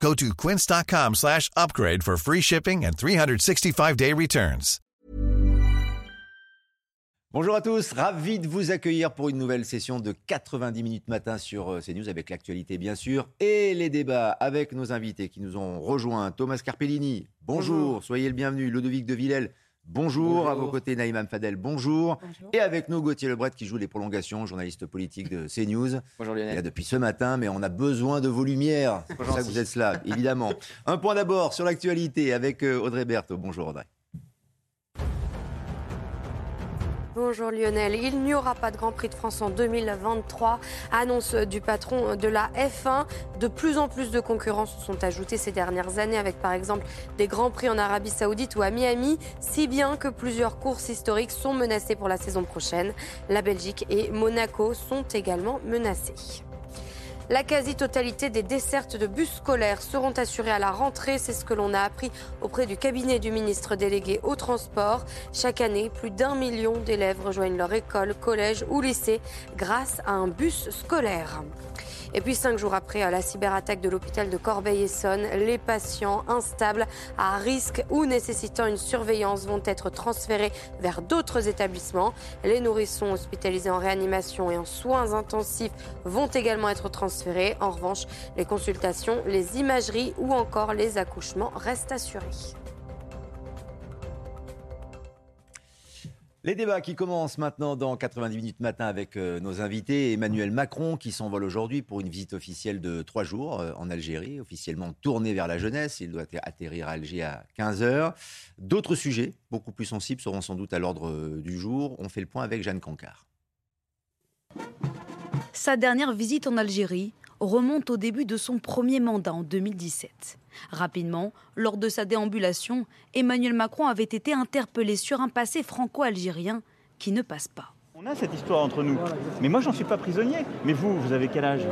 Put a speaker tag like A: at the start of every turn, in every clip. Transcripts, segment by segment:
A: Go to quince.com slash upgrade for free shipping and 365-day returns.
B: Bonjour à tous, ravi de vous accueillir pour une nouvelle session de 90 minutes matin sur euh, CNews avec l'actualité bien sûr et les débats avec nos invités qui nous ont rejoints. Thomas Carpellini, bonjour, soyez le bienvenu. Ludovic de Villèle, Bonjour, à vos côtés Naïm Fadel, bonjour. Et avec nous Gauthier Lebret qui joue les prolongations, journaliste politique de CNews.
C: Bonjour Lionel.
B: Il est là depuis ce matin, mais on a besoin de vos lumières. C'est pour ça que vous êtes là, évidemment. Un point d'abord sur l'actualité avec euh, Audrey Berthaud. Bonjour Audrey.
D: Bonjour Lionel. Il n'y aura pas de Grand Prix de France en 2023. Annonce du patron de la F1. De plus en plus de concurrents se sont ajoutés ces dernières années avec par exemple des Grands Prix en Arabie Saoudite ou à Miami, si bien que plusieurs courses historiques sont menacées pour la saison prochaine. La Belgique et Monaco sont également menacées. La quasi-totalité des dessertes de bus scolaires seront assurées à la rentrée. C'est ce que l'on a appris auprès du cabinet du ministre délégué au transport. Chaque année, plus d'un million d'élèves rejoignent leur école, collège ou lycée grâce à un bus scolaire. Et puis cinq jours après la cyberattaque de l'hôpital de Corbeil-Essonne, les patients instables à risque ou nécessitant une surveillance vont être transférés vers d'autres établissements. Les nourrissons hospitalisés en réanimation et en soins intensifs vont également être transférés. En revanche, les consultations, les imageries ou encore les accouchements restent assurés.
B: Les débats qui commencent maintenant dans 90 minutes matin avec euh, nos invités. Emmanuel Macron qui s'envole aujourd'hui pour une visite officielle de trois jours euh, en Algérie, officiellement tournée vers la jeunesse. Il doit atterrir à Alger à 15h. D'autres sujets, beaucoup plus sensibles, seront sans doute à l'ordre euh, du jour. On fait le point avec Jeanne Cancard.
E: Sa dernière visite en Algérie remonte au début de son premier mandat en 2017. Rapidement, lors de sa déambulation, Emmanuel Macron avait été interpellé sur un passé franco-algérien qui ne passe pas.
F: On a cette histoire entre nous. Mais moi, j'en suis pas prisonnier. Mais vous, vous avez quel âge?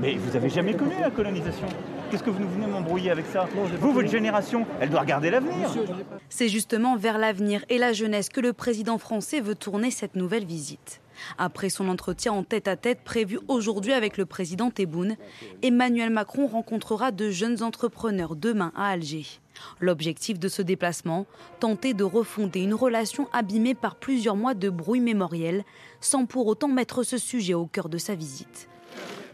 F: Mais vous avez jamais connu la colonisation. Qu'est-ce que vous venez m'embrouiller avec ça? Vous, votre génération, elle doit regarder l'avenir.
E: C'est justement vers l'avenir et la jeunesse que le président français veut tourner cette nouvelle visite. Après son entretien en tête-à-tête prévu aujourd'hui avec le président Tebboune, Emmanuel Macron rencontrera de jeunes entrepreneurs demain à Alger. L'objectif de ce déplacement, tenter de refonder une relation abîmée par plusieurs mois de bruit mémoriel, sans pour autant mettre ce sujet au cœur de sa visite.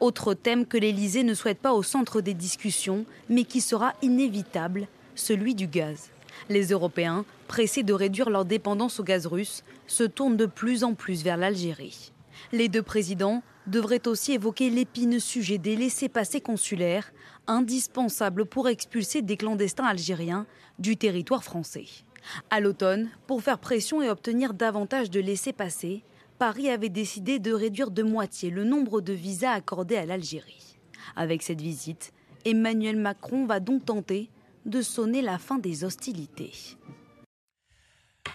E: Autre thème que l'Élysée ne souhaite pas au centre des discussions, mais qui sera inévitable, celui du gaz. Les Européens, pressés de réduire leur dépendance au gaz russe, se tournent de plus en plus vers l'Algérie. Les deux présidents devraient aussi évoquer l'épineux sujet des laissés-passer consulaires, indispensables pour expulser des clandestins algériens du territoire français. À l'automne, pour faire pression et obtenir davantage de laissés-passer, Paris avait décidé de réduire de moitié le nombre de visas accordés à l'Algérie. Avec cette visite, Emmanuel Macron va donc tenter de sonner la fin des hostilités.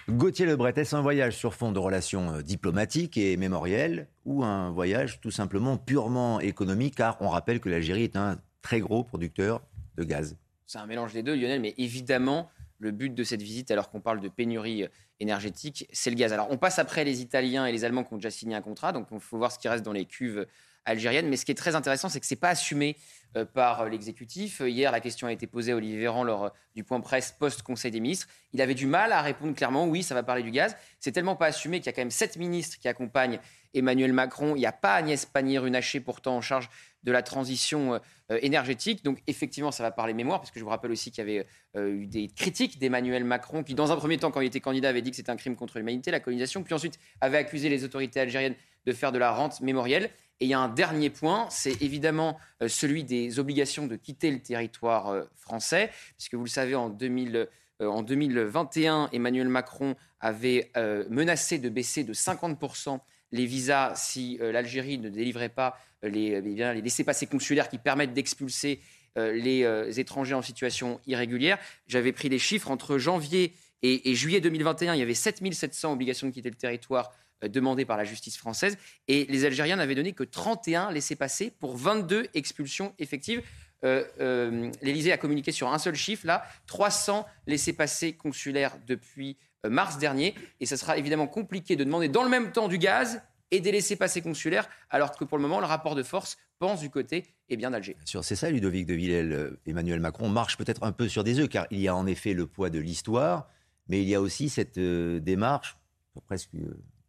B: Gauthier Lebret, est-ce un voyage sur fond de relations euh, diplomatiques et mémorielles ou un voyage tout simplement purement économique car on rappelle que l'Algérie est un très gros producteur de gaz?
C: C'est un mélange des deux, Lionel, mais évidemment, le but de cette visite, alors qu'on parle de pénurie euh, énergétique, c'est le gaz. Alors on passe après les Italiens et les Allemands qui ont déjà signé un contrat, donc il faut voir ce qui reste dans les cuves algériennes. Mais ce qui est très intéressant, c'est que ce n'est pas assumé euh, par l'exécutif. Hier, la question a été posée à Olivier Véran lors euh, du point presse post-Conseil des ministres. Il avait du mal à répondre clairement oui, ça va parler du gaz. C'est tellement pas assumé qu'il y a quand même sept ministres qui accompagnent Emmanuel Macron. Il n'y a pas Agnès Pannier-Runacher pourtant en charge de la transition euh, énergétique. Donc effectivement, ça va parler mémoire, parce que je vous rappelle aussi qu'il y avait eu des critiques d'Emmanuel Macron, qui dans un premier temps, quand il était candidat, avait dit que c'était un crime contre l'humanité, la colonisation, puis ensuite avait accusé les autorités algériennes de faire de la rente mémorielle. Et il y a un dernier point, c'est évidemment euh, celui des obligations de quitter le territoire euh, français, puisque vous le savez, en, 2000, euh, 2021, Emmanuel Macron avait menacé de baisser de 50% les visas si l'Algérie ne délivrait pas les, eh les laissés-passer consulaires qui permettent d'expulser les étrangers en situation irrégulière. J'avais pris les chiffres entre janvier Et, juillet 2021, il y avait 7700 obligations de quitter le territoire euh, demandées par la justice française. Et les Algériens n'avaient donné que 31 laissés-passer pour 22 expulsions effectives. Euh, euh, L'Élysée a communiqué sur un seul chiffre, là, 300 laissés-passer consulaires depuis mars dernier. Et ça sera évidemment compliqué de demander dans le même temps du gaz et des laissés-passer consulaires, alors que pour le moment, le rapport de force pense du côté eh bien d'Alger.
B: C'est ça, Ludovic de Villel. Emmanuel Macron marche peut-être un peu sur des œufs, car il y a en effet le poids de l'histoire, mais il y a aussi cette euh, démarche, presque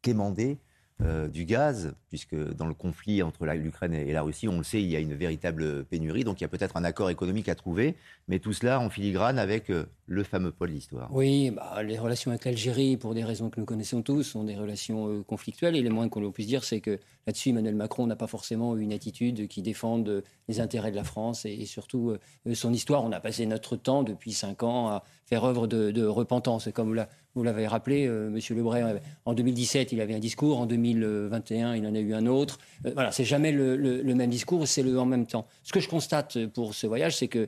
B: euh, quémandée, euh, du gaz, puisque dans le conflit entre l'Ukraine et la Russie, on le sait, il y a une véritable pénurie, donc il y a peut-être un accord économique à trouver, mais tout cela en filigrane avec le fameux poids de l'histoire.
G: Oui, bah, les relations avec l'Algérie, pour des raisons que nous connaissons tous, sont des relations conflictuelles, et le moins qu'on puisse dire, c'est que là-dessus, Emmanuel Macron n'a pas forcément une attitude qui défende les intérêts de la France et, surtout son histoire. On a passé notre temps depuis cinq ans à faire œuvre de, repentance, comme là vous l'avez rappelé, euh, Monsieur Lebray, euh, en 2017, il avait un discours, en 2021, il en a eu un autre. Euh, voilà, c'est jamais le, même discours, c'est le en même temps. Ce que je constate pour ce voyage, c'est que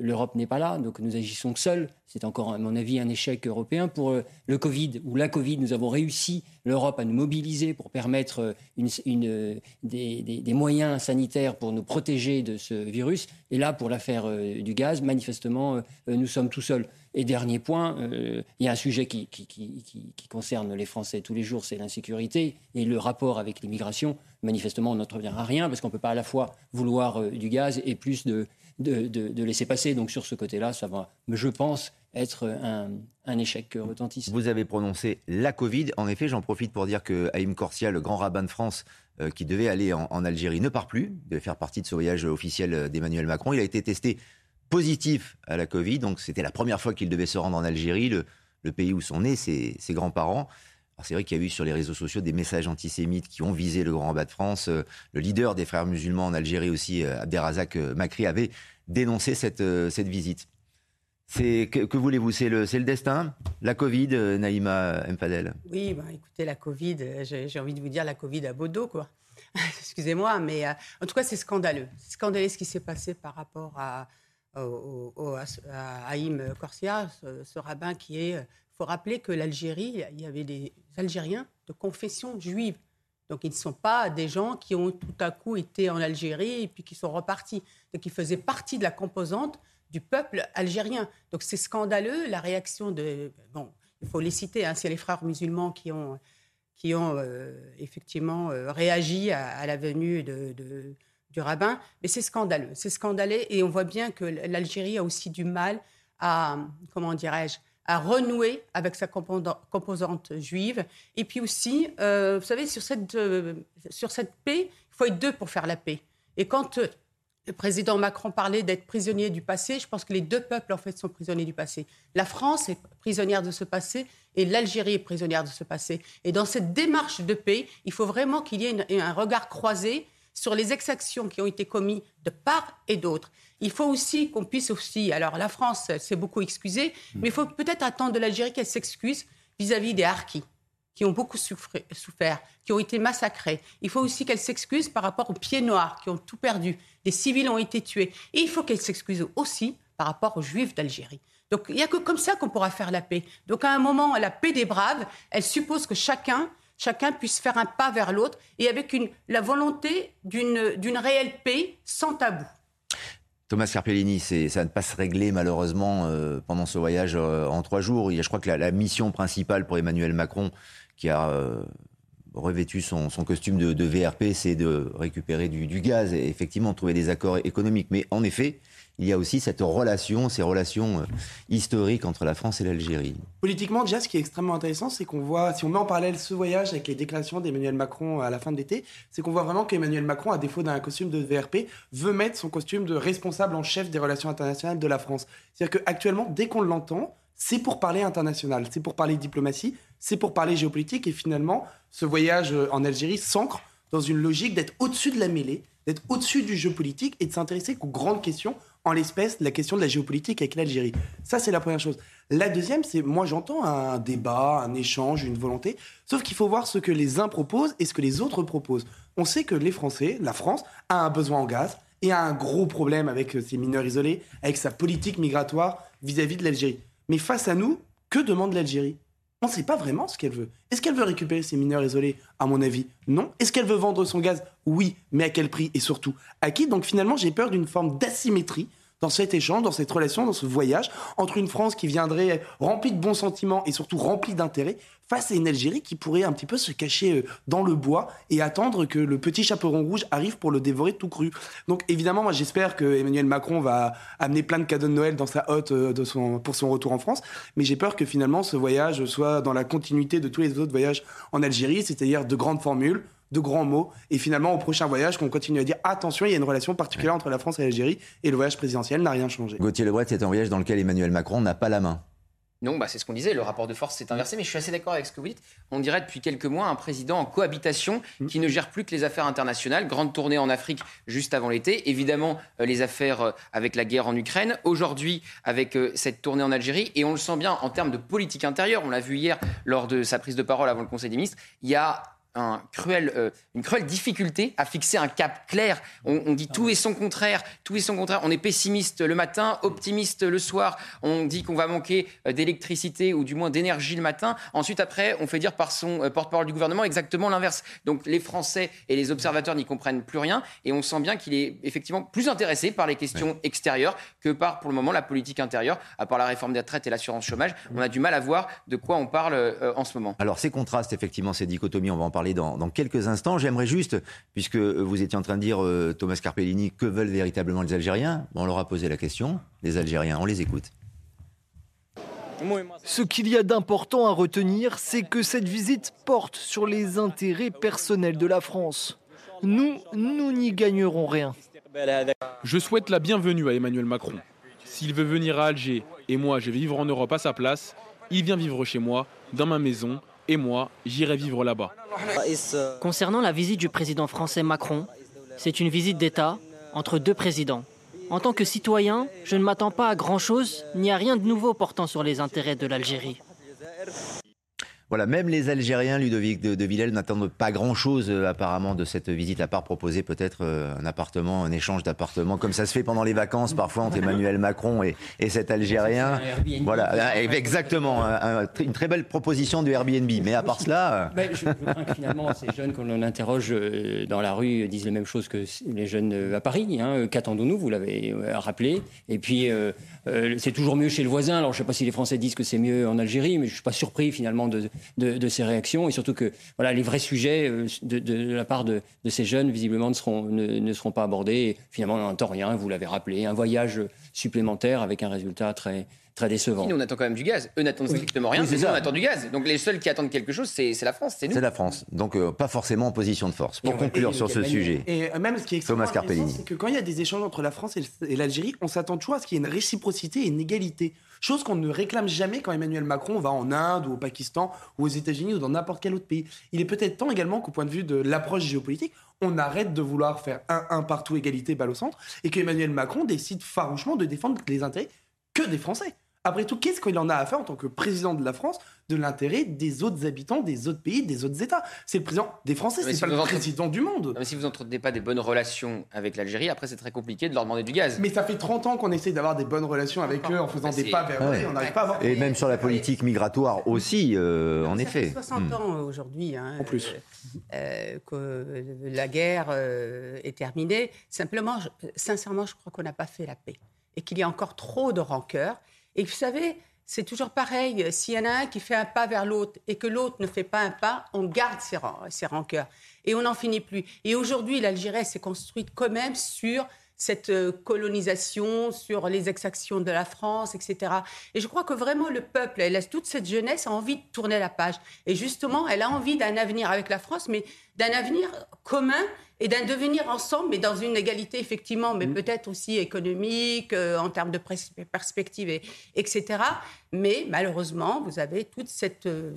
G: l'Europe n'est pas là, donc nous agissons seuls. C'est encore, à mon avis, un échec européen. Pour le Covid ou la Covid, nous avons réussi l'Europe à nous mobiliser pour permettre une, des, moyens sanitaires pour nous protéger de ce virus. Et là, pour l'affaire du gaz, manifestement, nous sommes tout seuls. Et dernier point, euh, il y a un sujet qui, concerne les Français tous les jours, c'est l'insécurité et le rapport avec l'immigration. Manifestement, on n'intervient à rien parce qu'on ne peut pas à la fois vouloir euh, du gaz et plus de, de, laisser passer. Donc sur ce côté-là, ça va, je pense, être un, échec retentissant.
B: Vous avez prononcé la Covid. En effet, j'en profite pour dire que Haïm Corsia, le grand rabbin de France, euh, qui devait aller en, en, Algérie, ne part plus, devait faire partie de ce voyage officiel d'Emmanuel Macron. Il a été testé positif à la Covid. Donc c'était la première fois qu'il devait se rendre en Algérie, le, pays où sont nés ses, grands-parents. C'est vrai qu'il y a eu sur les réseaux sociaux des messages antisémites qui ont visé le Grand Rabat de France. Euh, le leader des frères musulmans en Algérie aussi, euh, Abderrazak euh, Makri, avait dénoncé cette, cette visite. C'est que, voulez-vous? C'est le, le destin? La Covid, Naïma Mfadel?
H: Oui, bah, écoutez, la Covid, j'ai envie de vous dire la Covid à Bodo, quoi. Excusez-moi, mais en tout cas, c'est scandaleux. C'est scandaleux ce qui s'est passé par rapport à, au, à Haïm Corsia, ce, rabbin qui est. Il faut rappeler que l'Algérie, il y avait des Algériens de confession juive. Donc, ils ne sont pas des gens qui ont tout à coup été en Algérie et puis qui sont repartis. Donc, ils faisaient partie de la composante du peuple algérien. Donc, c'est scandaleux la réaction de. Bon, il faut les citer, hein, c'est les frères musulmans qui ont, qui ont euh, effectivement euh, réagi à, la venue de du rabbin, mais c'est scandaleux. C'est scandaleux et on voit bien que l'Algérie a aussi du mal à, comment dirais-je, à renouer avec sa composante juive. Et puis aussi, euh, vous savez, sur cette, euh, sur cette paix, il faut être deux pour faire la paix. Et quand euh, le président Macron parlait d'être prisonnier du passé, je pense que les deux peuples, en fait, sont prisonniers du passé. La France est prisonnière de ce passé et l'Algérie est prisonnière de ce passé. Et dans cette démarche de paix, il faut vraiment qu'il y ait un regard croisé sur les exactions qui ont été commises de part et d'autre. Il faut aussi qu'on puisse aussi, alors la France s'est beaucoup excusée, mais il faut peut-être attendre de l'Algérie qu'elle s'excuse vis-à-vis des Harkis qui ont beaucoup souffert, qui ont été massacrés. Il faut aussi qu'elle s'excuse par rapport aux pieds noirs qui ont tout perdu. Des civils ont été tués. Et il faut qu'elle s'excuse aussi par rapport aux juifs d'Algérie. Donc il n'y a que comme ça qu'on pourra faire la paix. Donc à un moment, la paix des braves, elle suppose que chacun chacun puisse faire un pas vers l'autre et avec la volonté d'une réelle paix sans tabou.
B: Thomas Carpellini, ça ne pas se régler malheureusement euh, pendant ce voyage euh, en trois jours. Je crois que la, mission principale pour Emmanuel Macron, qui a euh, revêtu son, costume de, VRP, c'est de récupérer du, du, gaz et effectivement trouver des accords économiques. Mais en effet, il y a aussi cette relation, ces relations euh, historiques entre la France et l'Algérie.
I: Politiquement, déjà, ce qui est extrêmement intéressant, c'est qu'on voit, si on met en parallèle ce voyage avec les déclarations d'Emmanuel Macron à la fin de l'été, c'est qu'on voit vraiment qu'Emmanuel Macron, à défaut d'un costume de VRP, veut mettre son costume de responsable en chef des relations internationales de la France. C'est-à-dire qu'actuellement, dès qu'on l'entend, c'est pour parler international, c'est pour parler diplomatie, c'est pour parler géopolitique, et finalement, ce voyage euh, en Algérie s'ancre dans une logique d'être au-dessus de la mêlée, d'être au-dessus du jeu politique et de s'intéresser aux grandes questions en l'espèce la question de la géopolitique avec l'Algérie. Ça, c'est la première chose. La deuxième, c'est moi j'entends un débat, un échange, une volonté, sauf qu'il faut voir ce que les uns proposent et ce que les autres proposent. On sait que les Français, la France, a un besoin en gaz et a un gros problème avec ses mineurs isolés, avec sa politique migratoire vis-à-vis de l'Algérie. Mais face à nous, Que demande l'Algérie? On ne sait pas vraiment ce qu'elle veut. Est-ce qu'elle veut récupérer ses mineurs isolés À mon avis, non. Est-ce qu'elle veut vendre son gaz? Oui, mais à quel prix? Et surtout à qui? Donc finalement, j'ai peur d'une forme d'asymétrie dans cet échange, dans cette relation, dans ce voyage entre une France qui viendrait remplie de bons sentiments et surtout remplie d'intérêt face à une Algérie qui pourrait un petit peu se cacher euh, dans le bois et attendre que le petit chaperon rouge arrive pour le dévorer tout cru. Donc évidemment, moi j'espère que Emmanuel Macron va amener plein de cadeaux de Noël dans sa hotte euh, de son, pour son retour en France, mais j'ai peur que finalement ce voyage soit dans la continuité de tous les autres voyages en Algérie, c'est-à-dire de grandes formules, de grands mots, et finalement au prochain voyage qu'on continue à dire attention, il y a une relation particulière entre la France et l'Algérie, et le voyage présidentiel n'a rien changé.
B: Gauthier Lebret, c'est un voyage dans lequel Emmanuel Macron n'a pas la main.
C: Non, bah c'est ce qu'on disait, le rapport de force s'est inversé, mais je suis assez d'accord avec ce que vous dites. On dirait depuis quelques mois un président en cohabitation mmh. qui ne gère plus que les affaires internationales. Grande tournée en Afrique juste avant l'été. Évidemment, euh, les affaires euh, avec la guerre en Ukraine. Aujourd'hui, avec euh, cette tournée en Algérie. Et on le sent bien en termes de politique intérieure. On l'a vu hier lors de sa prise de parole avant le Conseil des ministres. Il y a un cruel, euh, une cruelle difficulté à fixer un cap clair. On, dit tout et son contraire, tout et son contraire. On est pessimiste le matin, optimiste le soir. On dit qu'on va manquer euh, d'électricité ou du moins d'énergie le matin. Ensuite, après, on fait dire par son euh, porte-parole du gouvernement exactement l'inverse. Donc les Français et les observateurs n'y comprennent plus rien et on sent bien qu'il est effectivement plus intéressé par les questions extérieures que par, pour le moment, la politique intérieure. À part la réforme des retraites et l'assurance chômage, on a du mal à voir de quoi on parle en ce moment.
B: Alors ces contrastes, effectivement, ces dichotomies, on va en parler parler dans, quelques instants. J'aimerais juste, puisque vous étiez en train de dire, euh, Thomas Carpellini, que veulent véritablement les Algériens On leur a posé la question. Les Algériens, on les écoute.
J: Ce qu'il y a d'important à retenir, c'est que cette visite porte sur les intérêts personnels de la France. Nous, nous n'y gagnerons rien.
K: Je souhaite la bienvenue à Emmanuel Macron. S'il veut venir à Alger et moi je vais vivre en Europe à sa place, il vient vivre chez moi, dans ma maison, et moi, j'irai vivre là-bas.
L: Concernant la visite du président français Macron, c'est une visite d'État entre deux présidents. En tant que citoyen, je ne m'attends pas à grand-chose ni à rien de nouveau portant sur les intérêts de l'Algérie.
B: Voilà, même les Algériens, Ludovic de, Villel, n'attendent pas grand-chose euh, apparemment de cette visite, à part proposer peut-être euh, un appartement, un échange d'appartements, comme ça se fait pendant les vacances parfois entre Emmanuel Macron et, cet Algérien. Voilà, euh, exactement, une très belle proposition du Airbnb. Mais à part cela...
G: Ben, je, crains que finalement ces jeunes qu'on interroge dans la rue disent les mêmes choses que les jeunes à Paris. Hein. Qu'attendons-nous Vous l'avez rappelé. Et puis, c'est toujours mieux chez le voisin. Alors je ne sais pas si les Français disent que c'est mieux en Algérie, mais je ne suis pas surpris finalement de de, ces réactions et surtout que voilà, les vrais sujets euh, de, la part de, ces jeunes, visiblement, ne seront, ne, seront pas abordés. Et finalement, on n'entend rien, vous l'avez rappelé, un voyage supplémentaire avec un résultat très, très décevant.
C: Nous, on attend quand même du gaz. Eux n'attendent strictement rien, mais on attend du gaz. Donc les seuls qui attendent quelque chose, c'est la France, c'est nous.
B: C'est la France. Donc euh, pas forcément en position de force. Pour conclure sur ce sujet.
I: Et même ce qui est Thomas Carpellini. c'est que quand il y a des échanges entre la France et l'Algérie, on s'attend toujours à ce qu'il y ait une réciprocité et une égalité. Chose qu'on ne réclame jamais quand Emmanuel Macron va en Inde ou au Pakistan ou aux États-Unis ou dans n'importe quel autre pays. Il est peut-être temps également qu'au point de vue de l'approche géopolitique, on arrête de vouloir faire un, un partout égalité balle au centre et qu'Emmanuel Macron décide farouchement de défendre les intérêts que des Français. Après tout, qu'est-ce qu'il en a à faire en tant que président de la France de l'intérêt des autres habitants, des autres pays, des autres États? C'est le président des Français, c'est pas le président du monde.
C: mais si vous n'entretenez pas des bonnes relations avec l'Algérie, après c'est très compliqué de leur demander du gaz.
I: Mais ça fait 30 ans qu'on essaie d'avoir des bonnes relations avec eux en faisant des pas vers eux, on n'arrive pas à avoir.
B: Et même sur la politique migratoire aussi, euh, en effet.
H: Ça fait 60 hmm. ans aujourd'hui. Hein, en plus. Euh, que la guerre euh, est terminée. Simplement, sincèrement, je crois qu'on n'a pas fait la paix et qu'il y a encore trop de rancœur et vous savez, c'est toujours pareil. S'il y en a un qui fait un pas vers l'autre et que l'autre ne fait pas un pas, on garde ses, ses rancœurs. Et on n'en finit plus. Et aujourd'hui, l'Algérie s'est construite quand même sur cette euh, colonisation, sur les exactions de la France, etc. Et je crois que vraiment le peuple, elle, toute cette jeunesse a envie de tourner la page. Et justement, elle a envie d'un avenir avec la France, mais d'un avenir commun et d'un devenir ensemble, mais dans une égalité effectivement, mais mmh. peut-être aussi économique, euh, en termes de perspective, et, etc. Mais malheureusement, vous avez toute cette, euh,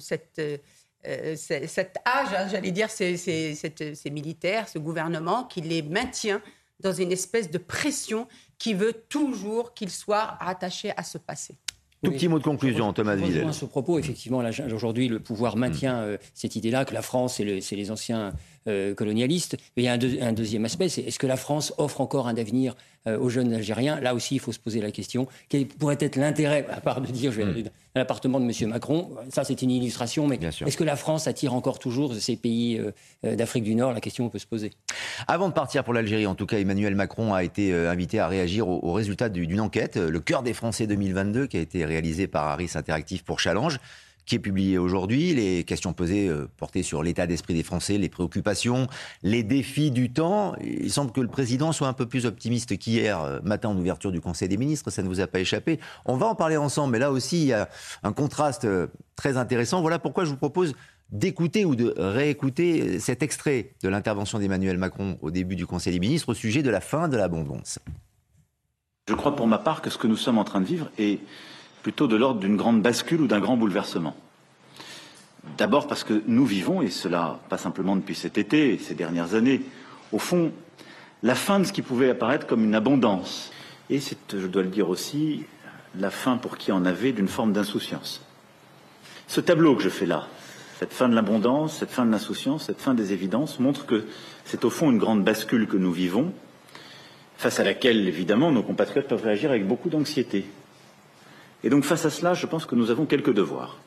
H: cet âge, hein, j'allais dire, ces, ces, militaires, ce gouvernement qui les maintient dans une espèce de pression qui veut toujours qu'ils soient rattachés à ce passé.
B: Tout petit mot de conclusion, Thomas Villel.
G: À ce propos, effectivement, aujourd'hui, le pouvoir maintient euh, cette idée-là que la France, c'est les anciens euh, colonialistes. Mais il y a un, deuxième aspect, c'est est-ce que la France offre encore un avenir euh, aux jeunes Algériens? Là aussi, il faut se poser la question. Quel pourrait être l'intérêt, à part de dire je vais mm. aller l'appartement de M. Macron. Ça, c'est une illustration, mais est-ce que la France attire encore toujours ces pays euh, d'Afrique du Nord? La question peut se poser.
B: Avant de partir pour l'Algérie, en tout cas, Emmanuel Macron a été invité à réagir aux, résultats d'une enquête, Le cœur des Français 2022, qui a été réalisée par Harris Interactive pour Challenge qui est publié aujourd'hui. Les questions posées euh, portées sur l'état d'esprit des Français, les préoccupations, les défis du temps. Il semble que le président soit un peu plus optimiste qu'hier euh, matin en ouverture du Conseil des ministres. Ça ne vous a pas échappé. On va en parler ensemble. Mais là aussi, il y a un contraste euh, très intéressant. Voilà pourquoi je vous propose d'écouter ou de réécouter cet extrait de l'intervention d'Emmanuel Macron au début du Conseil des ministres au sujet de la fin de l'abondance.
M: Je crois pour ma part que ce que nous sommes en train de vivre est plutôt de l'ordre d'une grande bascule ou d'un grand bouleversement. D'abord parce que nous vivons, et cela pas simplement depuis cet été ces dernières années, au fond, la fin de ce qui pouvait apparaître comme une abondance. Et c'est, je dois le dire aussi, la fin pour qui en avait d'une forme d'insouciance. Ce tableau que je fais là, cette fin de l'abondance, cette fin de l'insouciance, cette fin des évidences, montre que c'est au fond une grande bascule que nous vivons, face à laquelle, évidemment, nos compatriotes peuvent réagir avec beaucoup d'anxiété. Et donc face à cela, je pense que nous avons quelques devoirs.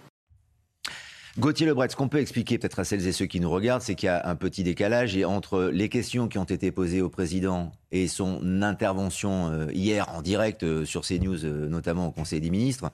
B: Gauthier Lebret, ce qu'on peut expliquer peut-être à celles et ceux qui nous regardent, c'est qu'il y a un petit décalage et entre les questions qui ont été posées au président et son intervention euh, hier en direct euh, sur CNews, euh, notamment au Conseil des ministres,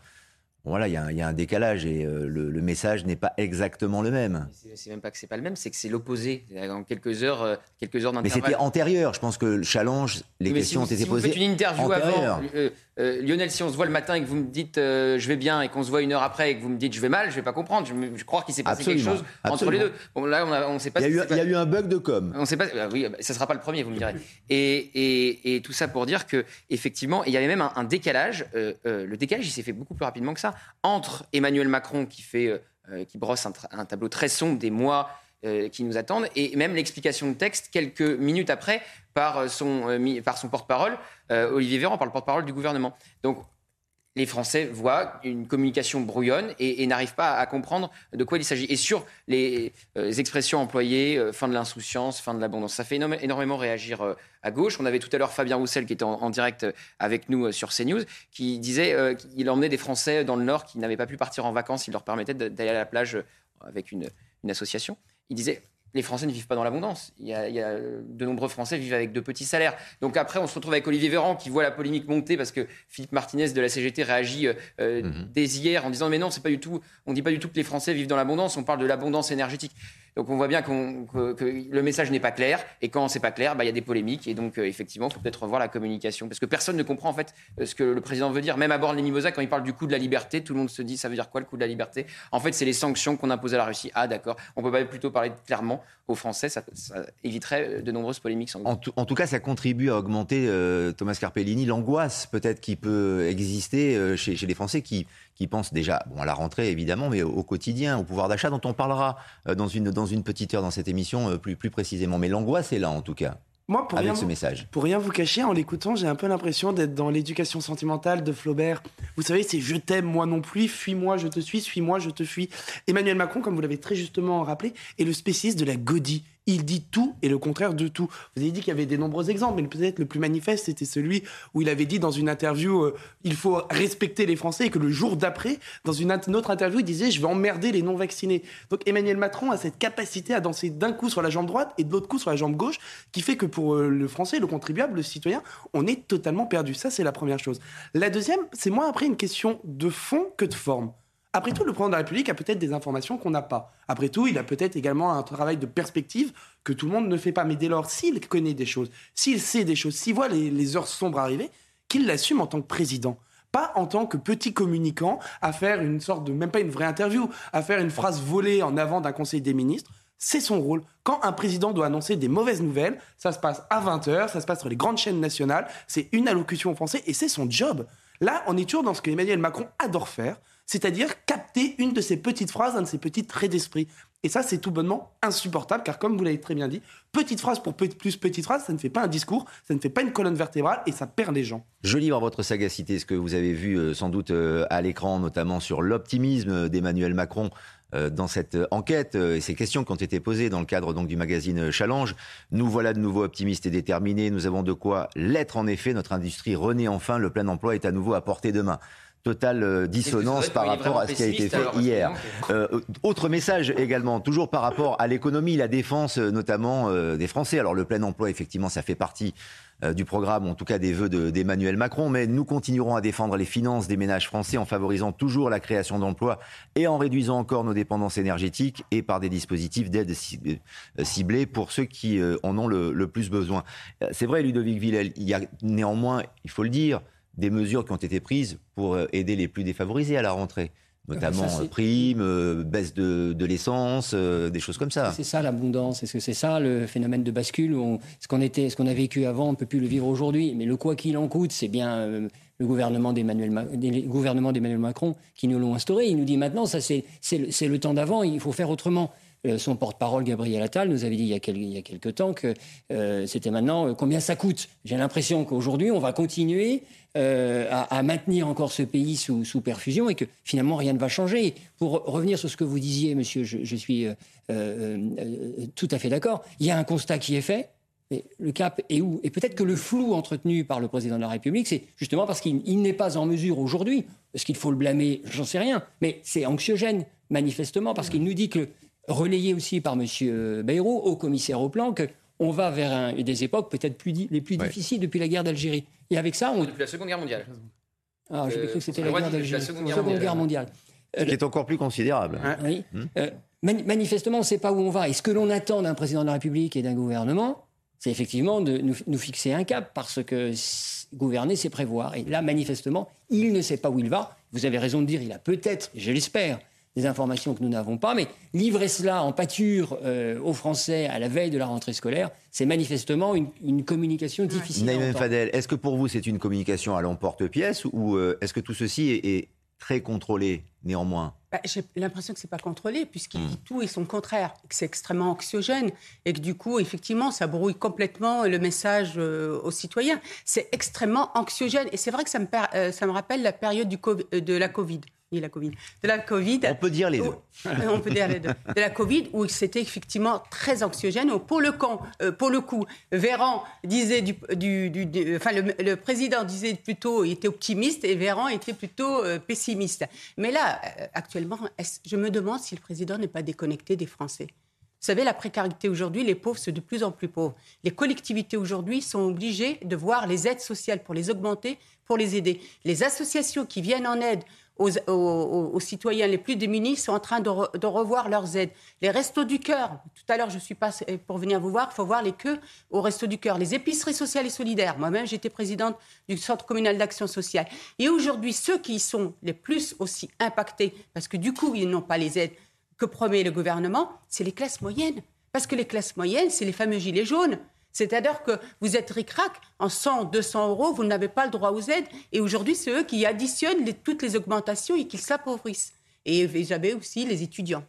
B: voilà, il y, a un décalage et euh, le, message n'est pas exactement le même.
C: C'est même pas que c'est pas le même, c'est que c'est l'opposé. En quelques heures, euh, quelques heures
B: Mais c'était antérieur. Je pense que le challenge, les questions ont été posées.
C: Vous faites une interview avant, euh, Lionel, si on se voit le matin et que vous me dites je vais bien et qu'on se voit une heure après et que vous me dites je vais mal, je vais pas comprendre. Je, crois qu'il s'est passé quelque chose entre les deux.
B: Bon, là, on, on sait pas. Il y, a, eu, il y a eu un bug de com.
C: On sait pas. Bah oui, ça sera pas le premier, vous me direz. Et, et, et, tout ça pour dire que effectivement, il y avait même un, un décalage. le décalage, il s'est fait beaucoup plus rapidement que ça entre Emmanuel Macron qui, fait, euh, euh, qui brosse un, tableau très sombre des mois euh, qui nous attendent, et même l'explication de texte quelques minutes après par son, par son porte-parole, Olivier Véran, par le porte-parole du gouvernement. Donc les Français voient une communication brouillonne et, n'arrivent pas à, comprendre de quoi il s'agit. Et sur les, euh, expressions employées, euh, fin de l'insouciance, fin de l'abondance, ça fait énormément réagir euh, à gauche. On avait tout à l'heure Fabien Roussel qui était en, direct avec nous sur CNews, qui disait qu'il emmenait des Français dans le Nord qui n'avaient pas pu partir en vacances, il leur permettait d'aller à la plage avec une association. Il disait les Français ne vivent pas dans l'abondance. Il, y a, de nombreux Français vivent avec de petits salaires. Donc après, on se retrouve avec Olivier Véran qui voit la polémique monter parce que Philippe Martinez de la CGT réagit euh, euh, mhm. dès hier en disant mais non, c'est pas du tout. On dit pas du tout que les Français vivent dans l'abondance. On parle de l'abondance énergétique. Donc on voit bien que, le message n'est pas clair, et quand c'est pas clair, bah, il y a des polémiques, et donc euh, effectivement, il faut peut-être revoir la communication, parce que personne ne comprend en fait euh, ce que le président veut dire. Même à bord les Mimosa, quand il parle du coût de la liberté, tout le monde se dit ça veut dire quoi le coût de la liberté? En fait, c'est les sanctions qu'on impose à la Russie. Ah d'accord, on peut pas plutôt parler clairement aux Français, ça, éviterait euh, de nombreuses polémiques.
B: En tout, cas, ça contribue à augmenter, Thomas Carpellini, l'angoisse peut-être qui peut exister chez les Français qui qui pensent déjà bon, à la rentrée évidemment, mais au, quotidien, au pouvoir d'achat dont on parlera euh, dans, une, dans une petite heure dans cette émission euh, plus, plus précisément. Mais l'angoisse est là en tout cas.
I: Moi, pour
B: avec
I: rien,
B: ce message.
I: Pour rien vous cacher, en l'écoutant, j'ai un peu l'impression d'être dans l'éducation sentimentale de Flaubert. Vous savez, c'est je t'aime, moi non plus, fuis-moi, je te suis, suis-moi, je te fuis. Emmanuel Macron, comme vous l'avez très justement rappelé, est le spécialiste de la godie il dit tout et le contraire de tout. Vous avez dit qu'il y avait des nombreux exemples, mais peut-être le plus manifeste, c'était celui où il avait dit dans une interview euh, il faut respecter les Français et que le jour d'après, dans une, autre interview, il disait je vais emmerder les non-vaccinés. Donc Emmanuel Macron a cette capacité à danser d'un coup sur la jambe droite et de l'autre coup sur la jambe gauche, qui fait que pour euh, le Français, le contribuable, le citoyen, on est totalement perdu. Ça, c'est la première chose. La deuxième, c'est moins après une question de fond que de forme. Après tout, le président de la République a peut-être des informations qu'on n'a pas. Après tout, il a peut-être également un travail de perspective que tout le monde ne fait pas. Mais dès lors, s'il connaît des choses, s'il sait des choses, s'il voit les, heures sombres arriver, qu'il l'assume en tant que président pas en tant que petit communicant à faire une sorte de, même pas une vraie interview, à faire une phrase volée en avant d'un conseil des ministres. C'est son rôle. Quand un président doit annoncer des mauvaises nouvelles, ça se passe à 20h, ça se passe sur les grandes chaînes nationales, c'est une allocution aux Français et c'est son job. Là, on est toujours dans ce que Emmanuel Macron adore faire, c'est-à-dire capter une de ces petites phrases, un de ces petits traits d'esprit. Et ça, c'est tout bonnement insupportable, car comme vous l'avez très bien dit, petite phrase pour plus petite phrase, ça ne fait pas un discours, ça ne fait pas une colonne vertébrale, et ça perd les gens.
B: Je livre votre sagacité, ce que vous avez vu euh, sans doute euh, à l'écran, notamment sur l'optimisme d'Emmanuel Macron euh, dans cette enquête et ces questions qui ont été posées dans le cadre donc du magazine Challenge. Nous voilà de nouveau optimistes et déterminés. Nous avons de quoi l'être en effet. Notre industrie renaît enfin. Le plein emploi est à nouveau à portée de main. Totale euh, dissonance par rapport à ce qui a été fait hier. Euh, autre message également, toujours par rapport à l'économie, la défense notamment des Français. Alors le plein emploi, effectivement, ça fait partie euh, du programme, en tout cas des vœux d'Emmanuel Macron. Mais nous continuerons à défendre les finances des ménages français en favorisant toujours la création d'emplois et en réduisant encore nos dépendances énergétiques et par des dispositifs d'aide euh, ciblés pour ceux qui euh, en ont le, plus besoin. C'est vrai, Ludovic Villel, il y a néanmoins, il faut le dire, des mesures qui ont été prises pour aider les plus défavorisés à la rentrée notamment ça, primes, baisse de, l'essence, des choses comme ça.
G: C'est ça l'abondance, est-ce que c'est ça le phénomène de bascule Ce qu'on était, ce qu'on a vécu avant, on ne peut plus le vivre aujourd'hui? Mais le quoi qu'il en coûte, c'est bien le gouvernement d'Emmanuel Macron qui nous l'ont instauré. Il nous dit maintenant, ça c'est le temps d'avant, il faut faire autrement. Euh, son porte-parole, Gabriel Attal, nous avait dit il y a, quelques, temps que euh, c'était maintenant euh, combien ça coûte. J'ai l'impression qu'aujourd'hui, on va continuer à, maintenir encore ce pays sous, perfusion et que finalement, rien ne va changer. Pour revenir sur ce que vous disiez, monsieur, je, suis tout à fait d'accord. Il y a un constat qui est fait. Mais le cap est où? Et peut-être que le flou entretenu par le président de la République, c'est justement parce qu'il n'est pas en mesure aujourd'hui, parce qu'il faut le blâmer, j'en sais rien, mais c'est anxiogène, manifestement, parce qu'il nous dit que relayé aussi par M. Bayrou, au commissaire au plan, qu'on va vers des époques peut-être plus, les plus difficiles depuis la guerre d'Algérie. Et avec ça, on...
C: Depuis la Seconde Guerre mondiale.
G: Ah, j'ai cru que c'était la guerre d'Algérie. La Seconde Guerre, mondiale.
B: Ce qui est encore plus considérable.
G: Oui. Hmm. Euh, manifestement, on ne sait pas où on va. Et ce que l'on attend d'un président de la République et d'un gouvernement, c'est effectivement de nous, nous, fixer un cap, parce que gouverner, c'est prévoir. Et là, manifestement, il ne sait pas où il va. Vous avez raison de dire, il a peut-être, je l'espère, des informations que nous n'avons pas, mais livrer cela en pâture euh, aux Français à la veille de la rentrée scolaire, c'est manifestement une, communication difficile.
B: Naïm Fadel, est-ce que pour vous c'est une communication à l'emporte-pièce ou euh, est-ce que tout ceci est, très contrôlé néanmoins?
H: Bah, J'ai l'impression que c'est pas contrôlé puisqu'il hmm. dit tout et son contraire, que c'est extrêmement anxiogène et que du coup effectivement ça brouille complètement le message euh, aux citoyens. C'est extrêmement anxiogène et c'est vrai que ça me, ça me rappelle la période du de la Covid la Covid. De la Covid.
B: On peut dire les deux.
H: on peut dire les deux. De la Covid, où c'était effectivement très anxiogène. Pour le, euh, pour le coup, Véran disait du, du, enfin, le, président disait plutôt, il était optimiste et Véran était plutôt euh, pessimiste. Mais là, euh, actuellement, je me demande si le président n'est pas déconnecté des Français. Vous savez, la précarité aujourd'hui, les pauvres sont de plus en plus pauvres. Les collectivités aujourd'hui sont obligées de voir les aides sociales pour les augmenter, pour les aider. Les associations qui viennent en aide aux, citoyens les plus démunis sont en train de, revoir leurs aides. Les restos du cœur, tout à l'heure je suis pas pour venir vous voir, il faut voir les queues aux restos du cœur. Les épiceries sociales et solidaires, moi-même j'étais présidente du Centre communal d'action sociale. Et aujourd'hui, ceux qui sont les plus aussi impactés, parce que du coup ils n'ont pas les aides que promet le gouvernement, c'est les classes moyennes. Parce que les classes moyennes, c'est les fameux gilets jaunes. C'est-à-dire que vous êtes ric-rac, en 100, 200 euros, vous n'avez pas le droit aux aides. Et aujourd'hui, c'est eux qui additionnent toutes les augmentations et qui s'appauvrissent. Et j'avais aussi les étudiants.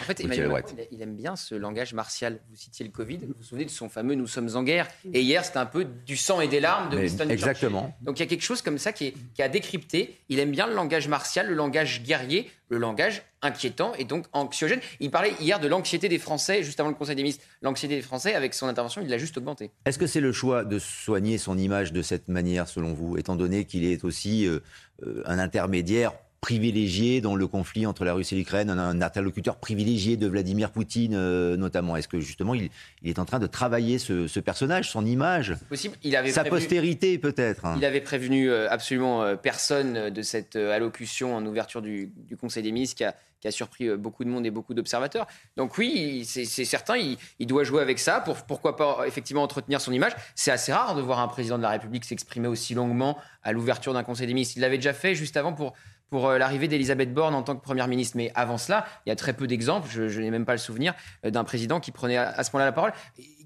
C: En fait, Emmanuel il aime bien ce langage martial. Vous citiez le Covid, vous vous souvenez de son fameux Nous sommes en guerre. Et hier, c'était un peu du sang et des larmes de Winston
B: Exactement.
C: Donc il y a quelque chose comme ça qui est, qui a décrypté. Il aime bien le langage martial, le langage guerrier, le langage inquiétant et donc anxiogène. Il parlait hier de l'anxiété des Français, juste avant le Conseil des ministres. L'anxiété des Français, avec son intervention, il l'a juste augmenté.
B: Est-ce que c'est le choix de soigner son image de cette manière, selon vous, étant donné qu'il est aussi euh, euh, un intermédiaire privilégié dans le conflit entre la Russie et l'Ukraine, un, interlocuteur privilégié de Vladimir Poutine euh, notamment. Est-ce que justement il, est en train de travailler ce, personnage, son image,
C: possible. Il avait
B: sa postérité peut-être
C: hein. Il avait prévenu euh, absolument euh, personne de cette allocution en ouverture du, Conseil des ministres qui a, qui a, surpris beaucoup de monde et beaucoup d'observateurs. Donc oui, c'est certain, il, doit jouer avec ça pour pourquoi pas effectivement entretenir son image. C'est assez rare de voir un président de la République s'exprimer aussi longuement à l'ouverture d'un Conseil des ministres. Il l'avait déjà fait juste avant pour pour euh, l'arrivée d'Elisabeth Borne en tant que Première ministre. Mais avant cela, il y a très peu d'exemples, je, n'ai même pas le souvenir, euh, d'un président qui prenait à, ce moment-là la parole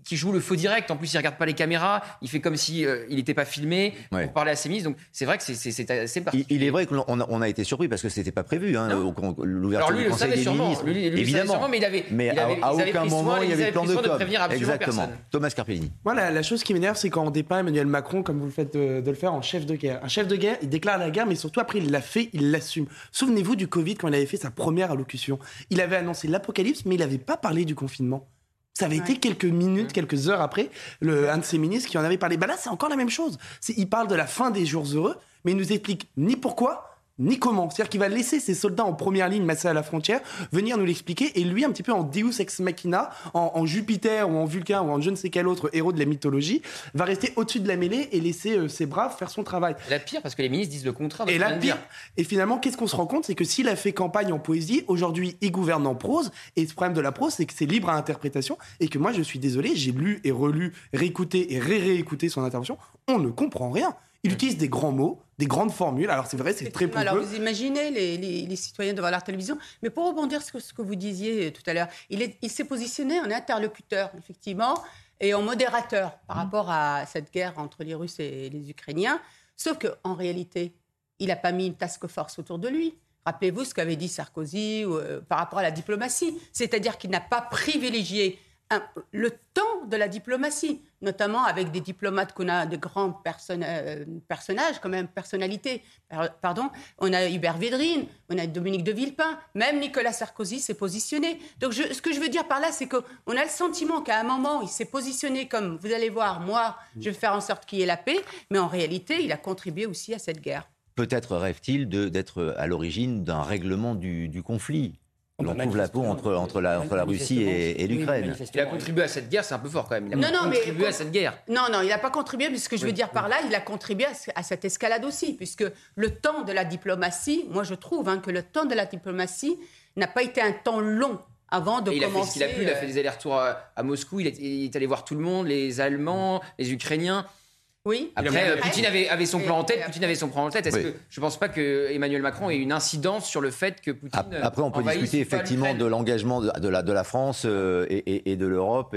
C: qui joue le faux direct. En plus, il regarde pas les caméras. Il fait comme si euh, il n'était pas filmé pour parler à ses ministres. Donc, c'est vrai que c'est assez particulier.
B: Il, est vrai qu'on a, on a été surpris parce que c'était pas prévu. Hein, L'ouverture du Conseil des ministres.
C: Lui, lui, évidemment. Sûrement, mais il avait,
B: mais à, aucun moment il y avait plan de com. Exactement. Thomas Carpellini.
I: Voilà, la, chose qui m'énerve, c'est quand on dépeint Emmanuel Macron, comme vous le faites de, le faire, en chef de guerre. Un chef de guerre, il déclare la guerre, mais surtout après, il l'a fait, il l'assume. Souvenez-vous du Covid quand il avait fait sa première allocution. Il avait annoncé l'apocalypse, mais il n'avait pas parlé du confinement. Ça avait été quelques minutes, quelques heures après, le, un de ses ministres qui en avait parlé. Bah là, c'est encore la même chose. Il parle de la fin des jours heureux, mais il nous explique ni pourquoi, ni comment. C'est-à-dire qu'il va laisser ses soldats en première ligne massés à la frontière venir nous l'expliquer et lui, un petit peu en Deus ex machina, en, Jupiter ou en Vulcain ou en je ne sais quel autre héros de la mythologie, va rester au-dessus de la mêlée et laisser euh, ses braves faire son travail.
C: La pire, parce que les ministres disent le contraire. De
I: et
C: la
I: pire. Et finalement, qu'est-ce qu'on se rend compte? C'est que s'il a fait campagne en poésie, aujourd'hui, il gouverne en prose. Et ce problème de la prose, c'est que c'est libre à interprétation et que moi, je suis désolé, j'ai lu et relu, réécouté et ré-réécouté son intervention. On ne comprend rien. Il utilise des grands mots, des grandes formules. Alors c'est vrai, c'est très pompeux.
H: Alors vous imaginez les, citoyens devant la télévision. Mais pour rebondir sur ce que vous disiez tout à l'heure, il, il s'est positionné en interlocuteur, effectivement, et en modérateur par mmh. rapport à cette guerre entre les Russes et les Ukrainiens. Sauf qu'en réalité, il n'a pas mis une task force autour de lui. Rappelez-vous ce qu'avait dit Sarkozy euh, par rapport à la diplomatie. C'est-à-dire qu'il n'a pas privilégié le temps de la diplomatie, notamment avec des diplomates qu'on a, de grands euh, personnages, quand même, personnalités. Pardon, on a Hubert Védrine, on a Dominique de Villepin, même Nicolas Sarkozy s'est positionné. Donc ce que je veux dire par là, c'est qu'on a le sentiment qu'à un moment, il s'est positionné comme, vous allez voir, moi, je vais faire en sorte qu'il y ait la paix, mais en réalité, il a contribué aussi à cette guerre.
B: Peut-être rêve-t-il d'être à l'origine d'un règlement du conflit on trouve la peau entre, entre, la, entre la Russie et, l'Ukraine.
C: il a contribué à cette guerre, c'est un peu fort quand même. Il a non, non, contribué à cette guerre.
H: Non, non, il n'a pas contribué, mais ce que je veux dire par là, il a contribué à, cette escalade aussi, puisque le temps de la diplomatie, moi je trouve hein, que le temps de la diplomatie n'a pas été un temps long avant de
C: il
H: commencer.
C: A fait ce qu'il a pu, il a fait des allers-retours à, Moscou, il est, il est allé voir tout le monde, les Allemands, les Ukrainiens.
H: Oui.
C: Après, euh, Poutine avait, avait, son plan en tête. Poutine avait son plan en tête. Est-ce que je ne pense pas que Emmanuel Macron ait une incidence sur le fait que Poutine.
B: Après, on peut discuter effectivement de l'engagement de, la, de la France euh, et, et, de l'Europe.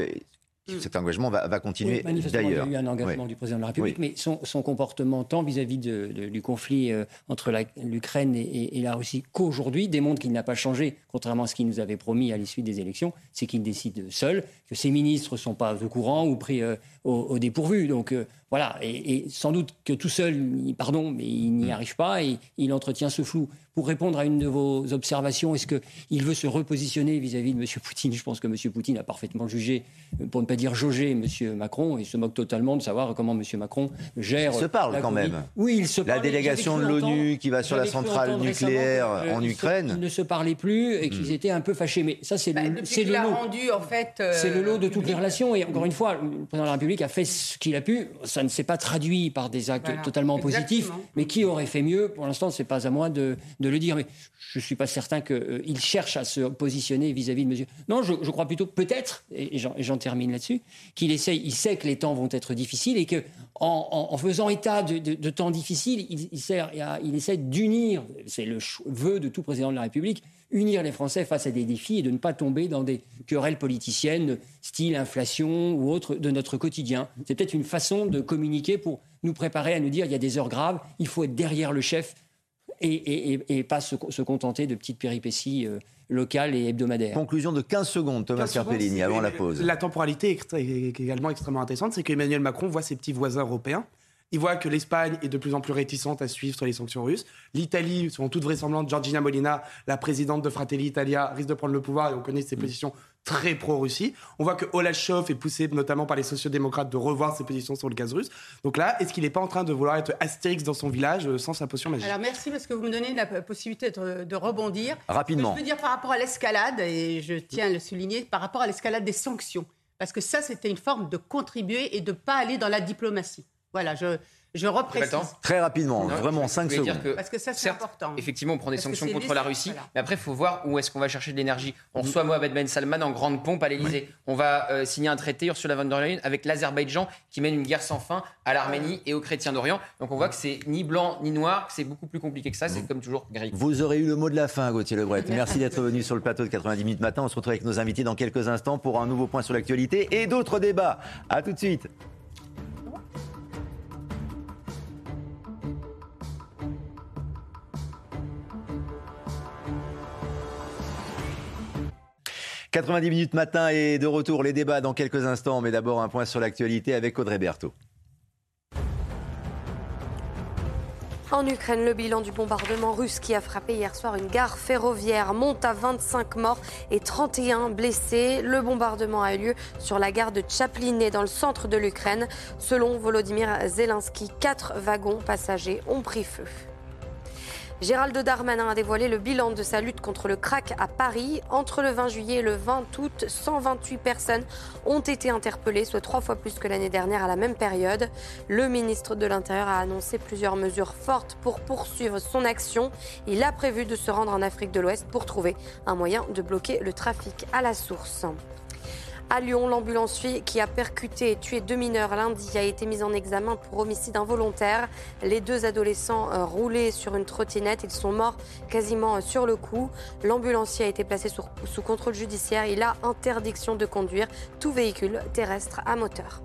B: Mm. cet engagement va, va continuer d'ailleurs.
G: Il y a eu un engagement du président de la République, mais son, son, comportement tant vis-à-vis de, du conflit euh, entre l'Ukraine et, et, la Russie qu'aujourd'hui démontre qu'il n'a pas changé, contrairement à ce qu'il nous avait promis à l'issue des élections, c'est qu'il décide seul, que ses ministres ne sont pas au courant ou pris euh, au, dépourvu. Donc euh, voilà, et, sans doute que tout seul, pardon, mais il n'y mm. arrive pas et il entretient ce flou pour répondre à une de vos observations, est-ce qu'il veut se repositionner vis-à-vis de M. Poutine? Je pense que M. Poutine a parfaitement jugé, pour ne pas dire jaugé, M. Macron, et se moque totalement de savoir comment M. Macron gère.
B: Il se parle quand même.
G: Oui, il se
B: parle. La délégation de l'ONU qui va sur la centrale nucléaire euh, en Ukraine.
G: Ils ne se parlaient plus et qu'ils hmm. étaient un peu fâchés. Mais ça, c'est
H: bah,
G: le, le
H: lot. rendu, en fait.
G: Euh, c'est le lot de toutes les relations. Et encore une fois, le président de la République a fait ce qu'il a pu. Ça ne s'est pas traduit par des actes totalement positifs. Mais qui aurait fait mieux Pour l'instant, c'est pas à moi de, de le dire. Mais je ne suis pas certain qu'il euh, cherche à se positionner vis-à-vis de mesures. Non, je, crois plutôt peut-être, et j'en termine là-dessus, qu'il essaye, il sait que les temps vont être difficiles et que en, faisant état de, temps difficiles, il, il essaie d'unir, c'est le vœu de tout président de la République, unir les Français face à des défis et de ne pas tomber dans des querelles politiciennes, style inflation ou autre, de notre quotidien. C'est peut-être une façon de communiquer pour nous préparer à nous dire il y a des heures graves, il faut être derrière le chef et, pas se, contenter de petites péripéties euh, locales et hebdomadaires.
B: Conclusion de 15 secondes, Thomas Carpellini, avant la pause.
I: La temporalité est également extrêmement intéressante, c'est qu'Emmanuel Macron voit ses petits voisins européens il voit que l'Espagne est de plus en plus réticente à suivre les sanctions russes. L'Italie, selon toute vraisemblance, Giorgina Molina, la présidente de Fratelli Italia, risque de prendre le pouvoir et on connaît ses mm. positions très pro-Russie. On voit que Olaf Scholz est poussé notamment par les sociodémocrates de revoir ses positions sur le gaz russe. Donc là, est-ce qu'il n'est pas en train de vouloir être Astérix dans son village euh, sans sa potion magique?
H: Alors merci parce que vous me donnez la possibilité de, rebondir.
B: Rapidement.
H: Je veux dire par rapport à l'escalade, et je tiens à le souligner, par rapport à l'escalade des sanctions. Parce que ça, c'était une forme de contribuer et de ne pas aller dans la diplomatie. Voilà, je, je reprécise.
B: Très rapidement, vraiment 5 secondes.
H: Parce que ça, c'est important.
C: Effectivement, on prend des sanctions contre la Russie, mais après, il faut voir où est-ce qu'on va chercher de l'énergie. On reçoit Mohamed Ben Salman en grande pompe à l'Elysée. On va euh, signer un traité, Ursula von der Leyen, avec l'Azerbaïdjan qui mène une guerre sans fin à l'Arménie et aux chrétiens d'Orient. Donc on voit que c'est ni blanc ni noir, que c'est beaucoup plus compliqué que ça, c'est comme toujours gris.
B: Vous aurez eu le mot de la fin, Gauthier Lebret. Merci d'être venu sur le plateau de 90 minutes matin. On se retrouve avec nos invités dans quelques instants pour un nouveau point sur l'actualité et d'autres débats. A tout de suite. 90 minutes matin et de retour, les débats dans quelques instants, mais d'abord un point sur l'actualité avec Audrey Berthaud.
D: En Ukraine, le bilan du bombardement russe qui a frappé hier soir une gare ferroviaire monte à 25 morts et 31 blessés. Le bombardement a eu lieu sur la gare de Chapliné dans le centre de l'Ukraine. Selon Volodymyr Zelensky, quatre wagons passagers ont pris feu. Gérald Darmanin a dévoilé le bilan de sa lutte contre le crack à Paris. Entre le 20 juillet et le 20 août, 128 personnes ont été interpellées, soit trois fois plus que l'année dernière à la même période. Le ministre de l'Intérieur a annoncé plusieurs mesures fortes pour poursuivre son action. Il a prévu de se rendre en Afrique de l'Ouest pour trouver un moyen de bloquer le trafic à la source. À Lyon, l'ambulancier qui a percuté et tué deux mineurs lundi a été mis en examen pour homicide involontaire. Les deux adolescents euh, roulaient sur une trottinette. Ils sont morts quasiment euh, sur le coup. L'ambulancier a été placé sous contrôle judiciaire. Il a interdiction de conduire tout véhicule terrestre à moteur.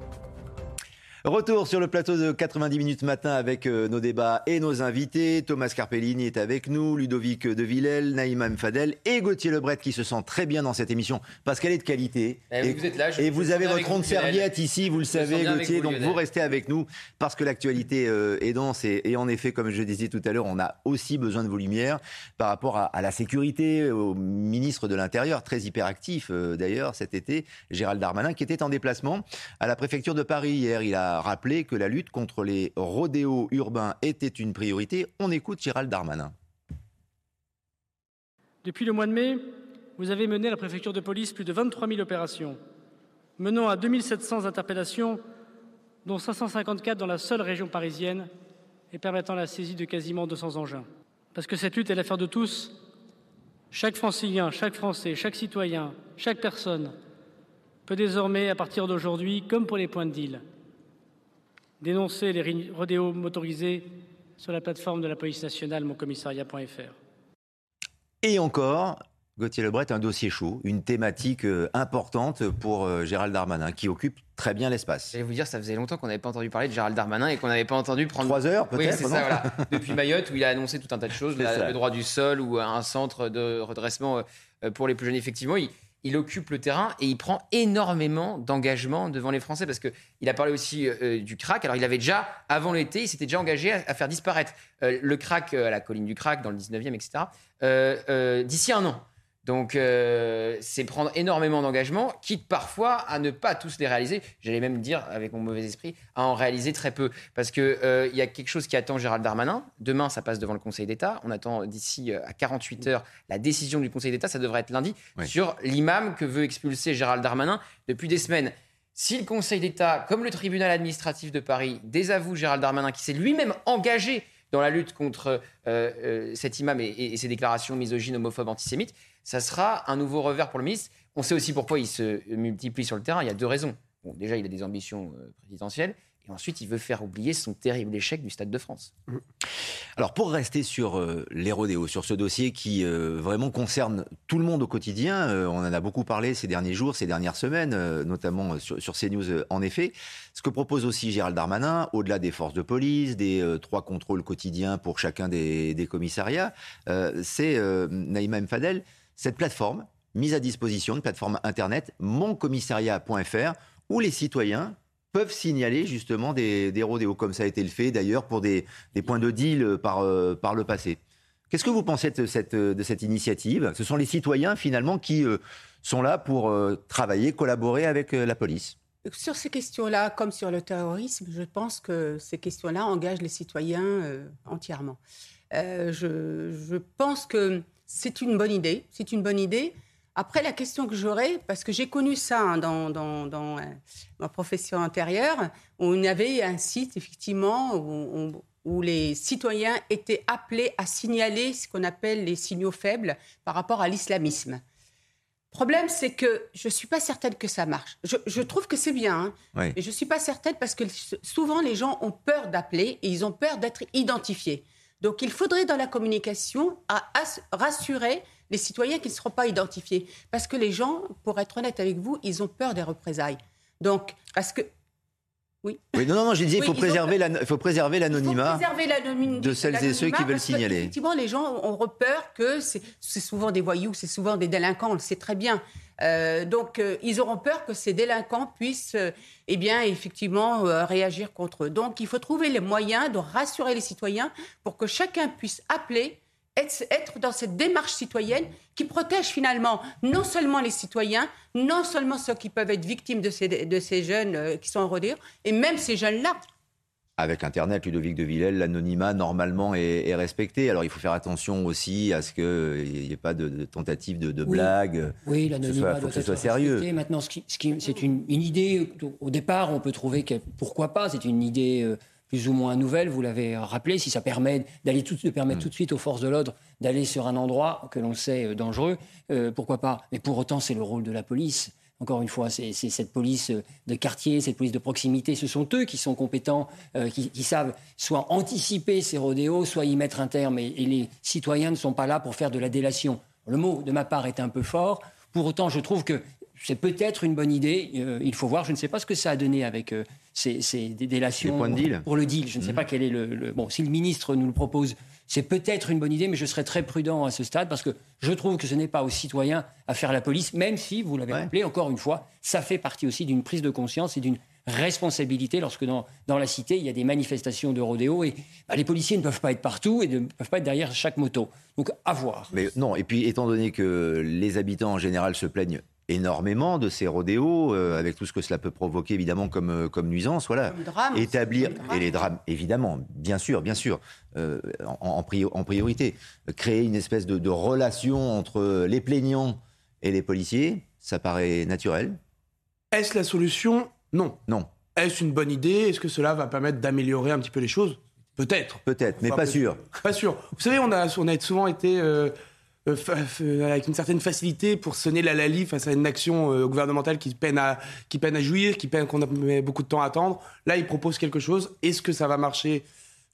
B: Retour sur le plateau de 90 minutes matin avec euh, nos débats et nos invités. Thomas Carpellini est avec nous, Ludovic de Villel, Naïma Mfadel et Gauthier Lebret qui se sent très bien dans cette émission parce qu'elle est de qualité.
C: Eh,
B: et
C: vous êtes là, je-
B: et vous avez votre ronde serviette ici, vous le savez, Gauthier.
C: vous,
B: donc vous restez avec nous parce que l'actualité euh, est dense et, et en effet, comme je disais tout à l'heure, on a aussi besoin de vos lumières par rapport à, à la sécurité, au ministre de l'Intérieur, très hyperactif euh, d'ailleurs cet été, Gérald Darmanin, qui était en déplacement à la préfecture de Paris hier. Il a rappelé que la lutte contre les rodéos urbains était une priorité. On écoute Gérald Darmanin.
N: Depuis le mois de mai, vous avez mené à la préfecture de police plus de 23 000 opérations, menant à 2700 interpellations, dont 554 dans la seule région parisienne, et permettant la saisie de quasiment 200 engins. Parce que cette lutte est l'affaire de tous. Chaque francilien, chaque Français, chaque citoyen, chaque personne peut désormais, à partir d'aujourd'hui, comme pour les points de deal, dénoncer les rodéos motorisés sur la plateforme de la police nationale moncommissariat.fr.
B: Et encore, Gauthier Lebret, un dossier chaud, une thématique euh, importante pour euh, Gérald Darmanin, qui occupe très bien l'espace.
C: J'allais vous dire, ça faisait longtemps qu'on n'avait pas entendu parler de Gérald Darmanin et qu'on n'avait pas entendu prendre.
B: Trois heures,
C: Oui,
B: peut-être,
C: c'est
B: non
C: ça, voilà. Depuis Mayotte, où il a annoncé tout un tas de choses,
B: C'est
C: la- le droit du sol ou un centre de redressement euh, pour les plus jeunes. Effectivement, il, il occupe le terrain et il prend énormément d'engagement devant les Français parce qu'il a parlé aussi euh, du crack. Alors, il avait déjà, avant l'été, il s'était déjà engagé à, faire disparaître euh, le crack euh, à la colline du crack, dans le 19e, etc., euh, euh, d'ici un an. Donc, euh, c'est prendre énormément d'engagement, quitte parfois à ne pas tous les réaliser. J'allais même dire, avec mon mauvais esprit, à en réaliser très peu. Parce qu'il il y a quelque chose qui attend Gérald Darmanin. Demain, ça passe devant le Conseil d'État. On attend d'ici euh, à 48 heures la décision du Conseil d'État. Ça devrait être lundi
B: Oui.
C: sur l'imam que veut expulser Gérald Darmanin depuis des semaines. Si le Conseil d'État, comme le tribunal administratif de Paris, désavoue Gérald Darmanin, qui s'est lui-même engagé dans la lutte contre euh, euh, cet imam et, et ses déclarations misogynes, homophobes, antisémites, ça sera un nouveau revers pour le ministre. On sait aussi pourquoi il se multiplie sur le terrain. Il y a deux raisons. Bon, déjà, il a des ambitions euh, présidentielles. Et ensuite, il veut faire oublier son terrible échec du Stade de France.
B: Alors pour rester sur euh, les rodéos, sur ce dossier qui euh, vraiment concerne tout le monde au quotidien, euh, on en a beaucoup parlé ces derniers jours, ces dernières semaines, notamment sur, CNews en effet. Ce que propose aussi Gérald Darmanin, au-delà des forces de police, des trois contrôles quotidiens pour chacun des, des commissariats, c'est Naïma Mfadel, cette plateforme mise à disposition, une plateforme internet, moncommissariat.fr, où les citoyens peuvent signaler justement des, des rodéos, comme ça a été le fait d'ailleurs pour des, des points de deal par, euh, par le passé. Qu'est-ce que vous pensez de cette, de cette initiative? Ce sont les citoyens finalement qui euh, sont là pour euh, travailler, collaborer avec la police.
H: Sur ces questions-là, comme sur le terrorisme, je pense que ces questions-là engagent les citoyens entièrement. Je pense que c'est une bonne idée. C'est une bonne idée. Après, la question que j'aurais, parce que j'ai connu ça hein, dans, dans, dans, euh, ma profession antérieure, on avait un site, effectivement, où, on- où les citoyens étaient appelés à signaler ce qu'on appelle les signaux faibles par rapport à l'islamisme. Problème, c'est que je ne suis pas certaine que ça marche. Je, je trouve que c'est bien, hein,
B: Oui.
H: mais je ne suis pas certaine parce que souvent les gens ont peur d'appeler et ils ont peur d'être identifiés. Donc il faudrait dans la communication rassurer les citoyens qui ne seront pas identifiés. Parce que les gens, pour être honnête avec vous, ils ont peur des représailles. Donc, parce que... Oui.
B: Oui, non, non, non, j'ai dit il
H: Oui,
B: faut
H: ont
B: préserver
H: peur.
B: la- il faut préserver l'anonymat de celles et ceux qui veulent signaler.
H: Effectivement, les gens ont peur que c'est souvent des voyous, c'est souvent des délinquants, on le sait très bien. Euh, donc, euh, ils auront peur que ces délinquants puissent, euh, eh bien, effectivement, réagir contre eux. Donc, il faut trouver les moyens de rassurer les citoyens pour que chacun puisse appeler, être, dans cette démarche citoyenne qui protège finalement non seulement les citoyens, non seulement ceux qui peuvent être victimes de ces, de ces jeunes euh, qui sont en rodéo, et même ces jeunes-là.
B: avec Internet, Ludovic de Villèle, l'anonymat normalement est, est, respecté. Alors il faut faire attention aussi à ce qu'il n'y ait pas de, de tentative de, de
G: oui.
B: blague.
G: Oui, l'anonymat doit
B: que ce soit sérieux.
G: Respecté. Maintenant, ce qui, ce qui, c'est une, une, idée. Au départ, on peut trouver que pourquoi pas. C'est une idée euh, plus ou moins nouvelle. Vous l'avez rappelé. Si ça permet d'aller tout, de permettre mmh. tout de suite aux forces de l'ordre d'aller sur un endroit que l'on sait euh, dangereux, euh, pourquoi pas. Mais pour autant, c'est le rôle de la police. Encore une fois, c'est cette police de quartier, cette police de proximité. Ce sont eux qui sont compétents, euh, qui, qui, savent soit anticiper ces rodéos, soit y mettre un terme. Et, et, les citoyens ne sont pas là pour faire de la délation. Le mot, de ma part, est un peu fort. Pour autant, je trouve que c'est peut-être une bonne idée. Euh, il faut voir. Je ne sais pas ce que ça a donné avec euh, ces, ces délations
B: deal.
G: pour le deal. Je ne sais mmh. pas quel est le, le, Bon, si le ministre nous le propose, c'est peut-être une bonne idée, mais je serais très prudent à ce stade parce que je trouve que ce n'est pas aux citoyens à faire la police, même si, vous l'avez ouais. rappelé, encore une fois, ça fait partie aussi d'une prise de conscience et d'une responsabilité lorsque dans, dans, la cité, il y a des manifestations de rodéo et bah, les policiers ne peuvent pas être partout et ne peuvent pas être derrière chaque moto. Donc, à voir.
B: Mais non, et puis étant donné que les habitants en général se plaignent énormément de ces rodéos, euh, avec tout ce que cela peut provoquer évidemment comme, euh, comme nuisance. Voilà.
H: Comme drame,
B: Établir, et les drames, évidemment, bien sûr, bien sûr, euh, en, en, priori, en, priorité. Créer une espèce de, de, relation entre les plaignants et les policiers, ça paraît naturel.
I: Est-ce la solution? Non.
B: Non.
I: Est-ce une bonne idée? Est-ce que cela va permettre d'améliorer un petit peu les choses? Peut-être.
B: Peut-être, mais enfin, pas sûr.
I: Pas sûr. Vous savez, on a, on a souvent été... Euh, euh, avec une certaine facilité pour sonner la lalie face à une action euh, gouvernementale qui peine à qui peine à jouir, qui peine qu'on a met beaucoup de temps à attendre. Là, il propose quelque chose. Est-ce que ça va marcher?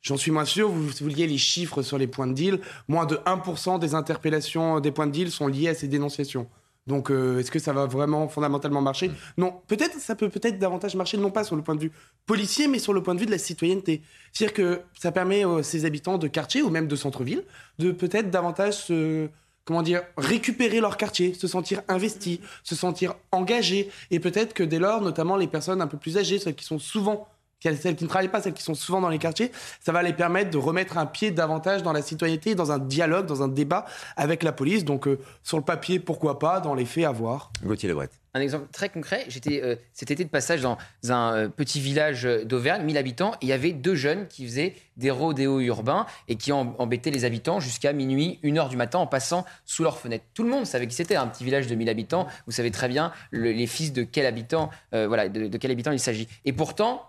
I: J'en suis moins sûr. Vous, vous liez les chiffres sur les points de deal. Moins de 1% des interpellations des points de deal sont liés à ces dénonciations. Donc, euh, est-ce que ça va vraiment fondamentalement marcher Non. Peut-être, ça peut peut-être davantage marcher, non pas sur le point de vue policier, mais sur le point de vue de la citoyenneté. C'est-à-dire que ça permet à ces habitants de quartier ou même de centre-ville de peut-être davantage se, comment dire, récupérer leur quartier, se sentir investis, se sentir engagés. Et peut-être que dès lors, notamment les personnes un peu plus âgées, celles qui sont souvent celles qui ne travaillent pas, celles qui sont souvent dans les quartiers, ça va les permettre de remettre un pied davantage dans la citoyenneté, dans un dialogue, dans un débat avec la police. Donc, euh, sur le papier, pourquoi pas, dans les faits, à voir.
B: Gauthier Lebret.
C: Un exemple très concret, j'étais euh, cet été de passage dans un euh, petit village d'Auvergne, 1000 habitants, et il y avait deux jeunes qui faisaient des rodéos urbains et qui embêtaient les habitants jusqu'à minuit, 1h du matin, en passant sous leurs fenêtres. Tout le monde savait qui c'était, un petit village de 1000 habitants. Vous savez très bien le, les fils de quel habitant, voilà, de, de quel habitant il s'agit. Et pourtant,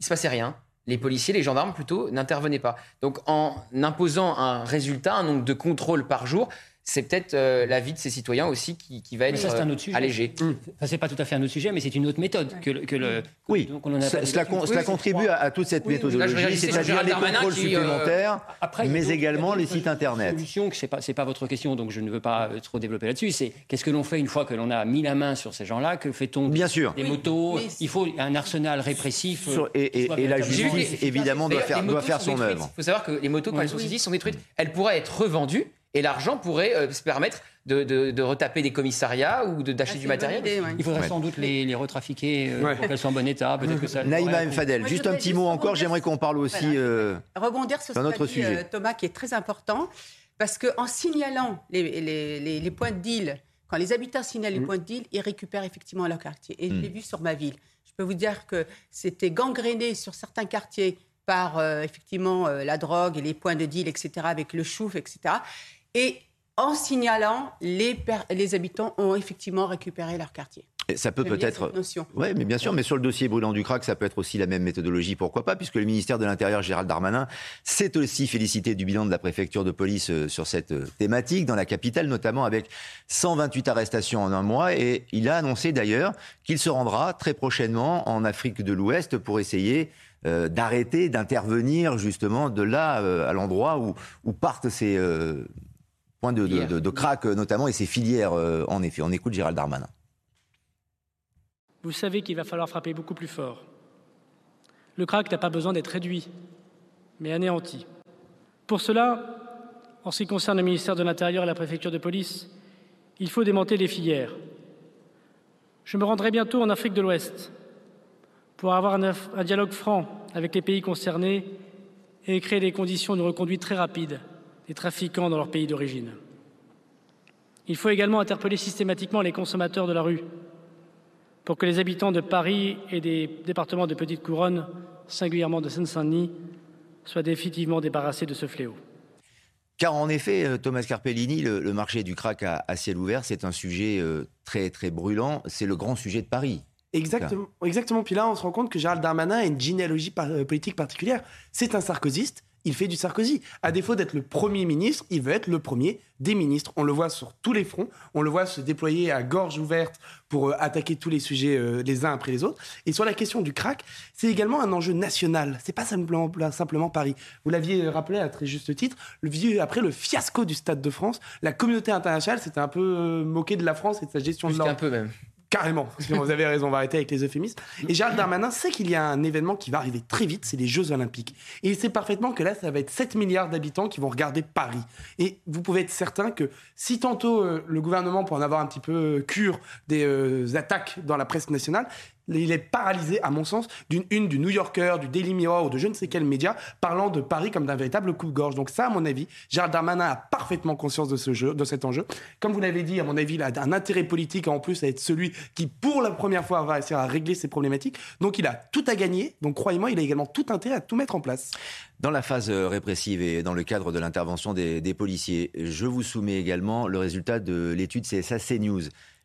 C: il se passait rien. Les policiers, les gendarmes plutôt, n'intervenaient pas. Donc en imposant un résultat, un nombre de contrôles par jour, c'est peut-être euh, la vie de ces citoyens aussi qui, qui va être
G: ça,
C: euh,
G: un autre sujet. Mmh. Ça, c'est pas tout à fait un autre sujet, mais c'est une autre méthode que, le, que le.
B: Oui, donc on en a cela, cela, con, cela contribue à, à, toute cette oui, méthodologie, c'est-à-dire les contrôles qui, supplémentaires, euh, après, mais donc, également les sites internet.
G: Solution, c'est pas, c'est pas votre question, donc je ne veux pas trop développer là-dessus. C'est qu'est-ce que l'on fait une fois que l'on a mis la main sur ces gens-là Que fait-on
B: Bien sûr.
G: Des motos.
H: mais
G: il faut un arsenal répressif.
B: Sur, et, et, et la justice, évidemment, doit faire, doit faire son œuvre.
C: Il faut savoir que les motos, quand elles sont saisies, sont détruites. Elles pourraient être revendues et l'argent pourrait euh, se permettre de, de, de, retaper des commissariats ou d'acheter
H: ah,
C: du matériel.
H: Idée, ouais.
G: Il faudrait ouais. sans doute les, les retrafiquer euh, ouais. pour qu'elles soient en bon état. Peut-être que ça.
B: Naïma M. Fadel, juste un petit mot encore. J'aimerais qu'on parle aussi
H: voilà.
B: euh,
H: rebondir sur ce
B: notre
H: dit,
B: sujet.
H: Thomas, qui est très important, parce qu'en signalant les, les, les, les, points de deal, quand les habitants signalent les
B: Mm.
H: points de deal, ils récupèrent effectivement leur quartier. Et je
B: Mm.
H: l'ai vu sur ma ville. Je peux vous dire que c'était gangréné sur certains quartiers par euh, effectivement euh, la drogue et les points de deal, etc., avec le chouf, etc. Et en signalant, les, les habitants ont effectivement récupéré leur quartier.
B: Ça peut peut-être. Oui, mais bien sûr, mais sur le dossier brûlant du crack, ça peut être aussi la même méthodologie, pourquoi pas, puisque le ministère de l'Intérieur, Gérald Darmanin, s'est aussi félicité du bilan de la préfecture de police euh, sur cette thématique, dans la capitale notamment, avec 128 arrestations en un mois. Et il a annoncé d'ailleurs qu'il se rendra très prochainement en Afrique de l'Ouest pour essayer euh, d'arrêter, d'intervenir justement de là euh, à l'endroit où, où, partent ces euh, points de, de, de, de, crack notamment et ces filières euh, en effet. On écoute Gérald Darmanin.
N: Vous savez qu'il va falloir frapper beaucoup plus fort. Le crack n'a pas besoin d'être réduit, mais anéanti. Pour cela, en ce qui concerne le ministère de l'Intérieur et la préfecture de police, il faut démonter les filières. Je me rendrai bientôt en Afrique de l'Ouest pour avoir un, un, dialogue franc avec les pays concernés et créer des conditions de reconduite très rapide des trafiquants dans leur pays d'origine. Il faut également interpeller systématiquement les consommateurs de la rue pour que les habitants de Paris et des départements de Petite Couronne singulièrement de Seine-Saint-Denis, soient définitivement débarrassés de ce fléau.
B: Car en effet, euh, Thomas Carpellini, le, marché du crack à, ciel ouvert, c'est un sujet euh, très très brûlant. C'est le grand sujet de Paris.
I: Exactement, exactement. Puis là, on se rend compte que Gérald Darmanin a une généalogie euh, politique particulière. C'est un sarkozyste il fait du Sarkozy. À défaut d'être le premier ministre, il veut être le premier des ministres. On le voit sur tous les fronts, on le voit se déployer à gorge ouverte pour euh, attaquer tous les sujets euh, les uns après les autres. Et sur la question du crack, c'est également un enjeu national. C'est pas simplement, simplement Paris. Vous l'aviez rappelé à très juste titre. Le, après le fiasco du Stade de France, la communauté internationale s'était un peu euh, moquée de la France et de sa gestion de l'ordre.
C: Un peu même.
I: Carrément, vous avez raison, on va arrêter avec les euphémismes. Et Gérald Darmanin sait qu'il y a un événement qui va arriver très vite, c'est les Jeux Olympiques. Et il sait parfaitement que là, ça va être 7 milliards d'habitants qui vont regarder Paris. Et vous pouvez être certain que si tantôt euh, le gouvernement, pour en avoir un petit peu euh, cure des euh, attaques dans la presse nationale, il est paralysé, à mon sens, d'une une du New Yorker, du Daily Mirror ou de je ne sais quel média parlant de Paris comme d'un véritable coup-de-gorge. Donc ça, à mon avis, Gérald Darmanin a parfaitement conscience de ce jeu, de cet enjeu. Comme vous l'avez dit, à mon avis, il a un intérêt politique en plus à être celui qui, pour la première fois, va essayer à régler ces problématiques. Donc il a tout à gagner. Donc croyez-moi, il a également tout intérêt à tout mettre en place.
B: Dans la phase euh, répressive et dans le cadre de l'intervention des, des policiers, je vous soumets également le résultat de l'étude CSA CNews.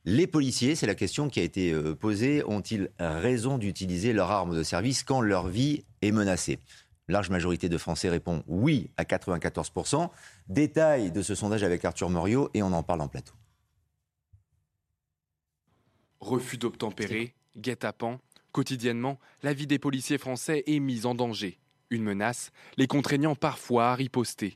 B: Les policiers, c'est la question qui a été euh, posée, ont-ils raison d'utiliser leur arme de service quand leur vie est menacée? Large majorité de Français répond oui à 94%. Détail de ce sondage avec Arthur Moriot et on en parle en plateau.
O: Refus d'obtempérer, guet-apens, quotidiennement, la vie des policiers français est mise en danger. Une menace, les contraignant parfois à riposter.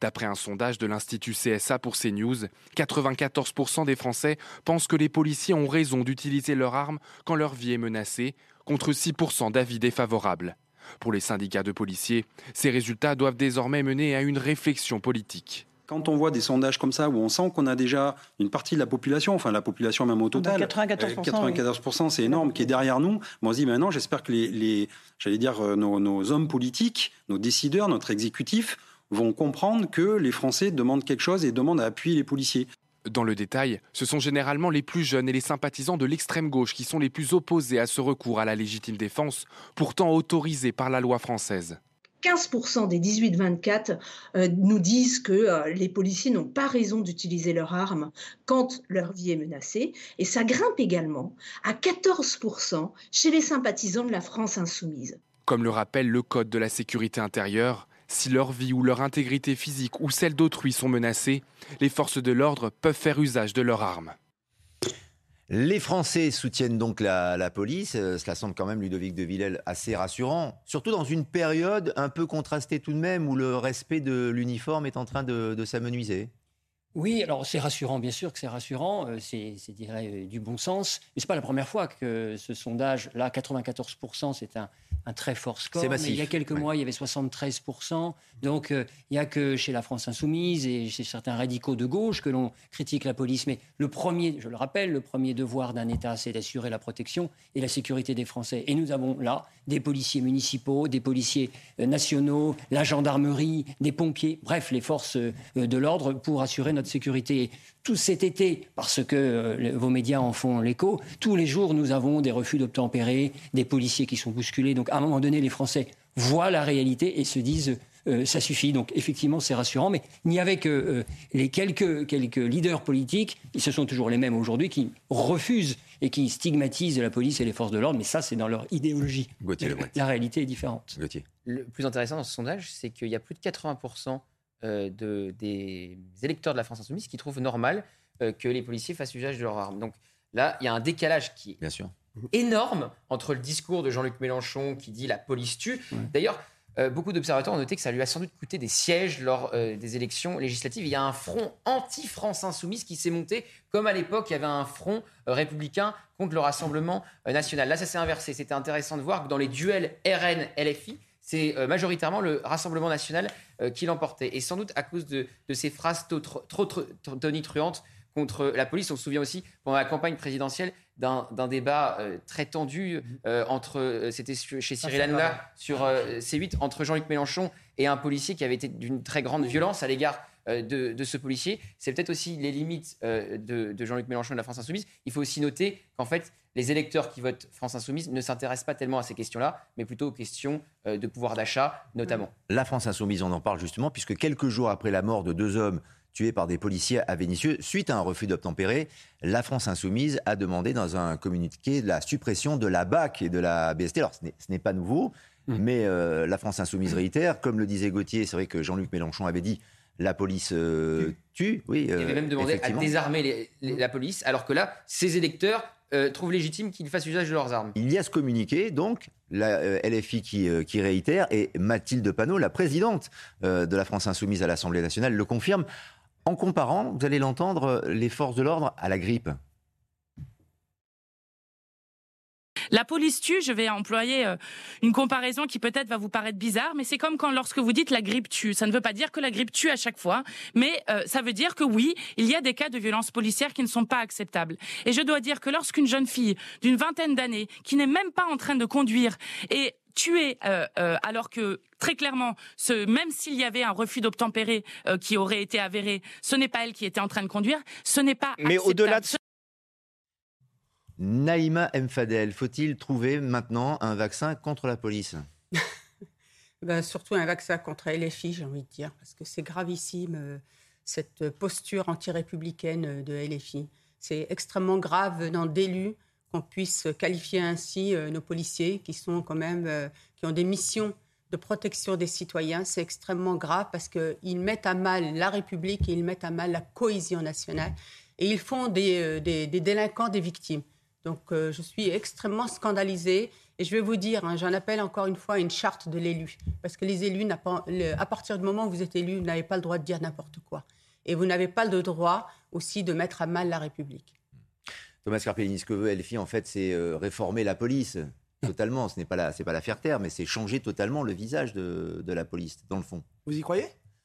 O: D'après un sondage de l'Institut CSA pour CNews, 94% des Français pensent que les policiers ont raison d'utiliser leur arme quand leur vie est menacée, contre 6% d'avis défavorables. Pour les syndicats de policiers, ces résultats doivent désormais mener à une réflexion politique.
P: Quand on voit des sondages comme ça où on sent qu'on a déjà une partie de la population, enfin la population même au total,
Q: 94%,
P: 94% c'est énorme, qui est derrière nous. on se dit maintenant, j'espère que les, j'allais dire euh, nos, nos hommes politiques, nos décideurs, notre exécutif vont comprendre que les Français demandent quelque chose et demandent à appuyer les policiers.
O: Dans le détail, ce sont généralement les plus jeunes et les sympathisants de l'extrême gauche qui sont les plus opposés à ce recours à la légitime défense, pourtant autorisé par la loi française.
Q: 15% des 18-24 euh, nous disent que euh, les policiers n'ont pas raison d'utiliser leur arme quand leur vie est menacée. Et ça grimpe également à 14% chez les sympathisants de la France insoumise.
O: Comme le rappelle le Code de la sécurité intérieure, si leur vie ou leur intégrité physique ou celle d'autrui sont menacées, les forces de l'ordre peuvent faire usage de leurs armes.
B: Les Français soutiennent donc la, police. Euh, cela semble quand même, Ludovic de Villèle, assez rassurant. Surtout dans une période un peu contrastée tout de même, où le respect de l'uniforme est en train de s'amenuiser.
G: Oui, alors c'est rassurant, bien sûr que c'est rassurant, euh, c'est, dirais, euh, du bon sens. Mais ce n'est pas la première fois que ce sondage, là, 94%, c'est un, très fort score.
B: C'est massif.
G: il y a quelques mois, il y avait 73%. Donc euh, il n'y a que chez la France insoumise et chez certains radicaux de gauche que l'on critique la police. Mais le premier, je le rappelle, le premier devoir d'un État, c'est d'assurer la protection et la sécurité des Français. Et nous avons là des policiers municipaux, des policiers nationaux, la gendarmerie, des pompiers, bref, les forces de l'ordre pour assurer notre sécurité. Tout cet été, parce que euh, vos médias en font l'écho, tous les jours, nous avons des refus d'obtempérer, des policiers qui sont bousculés. Donc, un moment donné, les Français voient la réalité et se disent euh, ça suffit. Donc effectivement, c'est rassurant, mais il n'y avait que euh, les quelques, quelques leaders politiques, ce sont toujours les mêmes aujourd'hui, qui refusent et qui stigmatisent la police et les forces de l'ordre, mais ça, c'est dans leur idéologie. la réalité est différente.
C: Le plus intéressant dans ce sondage, c'est qu'il y a plus de 80% euh, de, des électeurs de la France insoumise qui trouvent normal euh, que les policiers fassent usage de leurs armes. Donc là, il y a un décalage qui est
B: Bien sûr.
C: Énorme entre le discours de Jean-Luc Mélenchon qui dit la police tue. D'ailleurs, euh, beaucoup d'observateurs ont noté que ça lui a sans doute coûté des sièges lors des élections législatives. Il y a un front anti-France insoumise qui s'est monté, comme à l'époque, il y avait un front républicain contre le Rassemblement national. Là, ça s'est inversé. C'était intéressant de voir que dans les duels RN-LFI, c'est euh, majoritairement le Rassemblement national euh, qui l'emportait. Et sans doute à cause de, ces phrases trop, tonitruantes contre la police. On se souvient aussi, pendant la campagne présidentielle, d'un débat euh, très tendu entre, c'était chez Cyril Hanouna sur C8, entre Jean-Luc Mélenchon et un policier qui avait été d'une très grande violence à l'égard euh, de, de ce policier. C'est peut-être aussi les limites euh, de, de Jean-Luc Mélenchon et de la France Insoumise. Il faut aussi noter qu'en fait, les électeurs qui votent France Insoumise ne s'intéressent pas tellement à ces questions-là, mais plutôt aux questions euh, de pouvoir d'achat, notamment.
B: La France Insoumise, on en parle justement, puisque quelques jours après la mort de deux hommes tués par des policiers à Vénissieux, suite à un refus d'obtempérer, la France Insoumise a demandé dans un communiqué la suppression de la BAC et de la BST. Alors, ce n'est- pas nouveau, mais euh, la France Insoumise réitère. Comme le disait Gauthier, c'est vrai que Jean-Luc Mélenchon avait dit la police euh, tue. Oui,
C: Il
B: euh,
C: avait même demandé à désarmer les- les- la police, alors que là, ces électeurs euh, trouvent légitime qu'ils fassent usage de leurs armes.
B: Il y a ce communiqué, donc, la euh, LFI qui, euh, qui réitère, et Mathilde Panot, la présidente euh, de la France Insoumise à l'Assemblée nationale, le confirme, en comparant, vous allez l'entendre, les forces de l'ordre à la grippe.
R: La police tue, je vais employer euh, une comparaison qui peut-être va vous paraître bizarre, mais c'est comme quand lorsque vous dites la grippe tue. Ça ne veut pas dire que la grippe tue à chaque fois, mais euh, ça veut dire que oui, il y a des cas de violences policières qui ne sont pas acceptables. Et je dois dire que lorsqu'une jeune fille d'une vingtaine d'années, qui n'est même pas en train de conduire, est tuée euh, euh, alors que très clairement, ce, même s'il y avait un refus d'obtempérer euh, qui aurait été avéré, ce n'est pas elle qui était en train de conduire, ce n'est pas
S: Mais au-delà de
R: acceptable.
B: Naïma Mfadel, faut-il trouver maintenant un vaccin contre la police?
H: Ben, surtout un vaccin contre LFI, j'ai envie de dire, parce que c'est gravissime, cette posture anti-républicaine de LFI. C'est extrêmement grave venant d'élus qu'on puisse qualifier ainsi euh, nos policiers, qui sont quand même, euh, qui ont des missions de protection des citoyens. C'est extrêmement grave parce qu'ils mettent à mal la République et ils mettent à mal la cohésion nationale. Et ils font des, euh, des- délinquants des victimes. Donc je suis extrêmement scandalisée. Et je vais vous dire, hein, j'en appelle encore une fois à une charte de l'élu. Parce que les élus, à partir du moment où vous êtes élu, vous n'avez pas le droit de dire n'importe quoi. Et vous n'avez pas le droit aussi de mettre à mal la République.
B: Thomas Carpellini, ce que veut LFI, en fait, c'est euh, réformer la police. Totalement, ce n'est pas la, c'est pas la faire taire, mais c'est changer totalement le visage de, de la police, dans le fond.
I: Vous y croyez?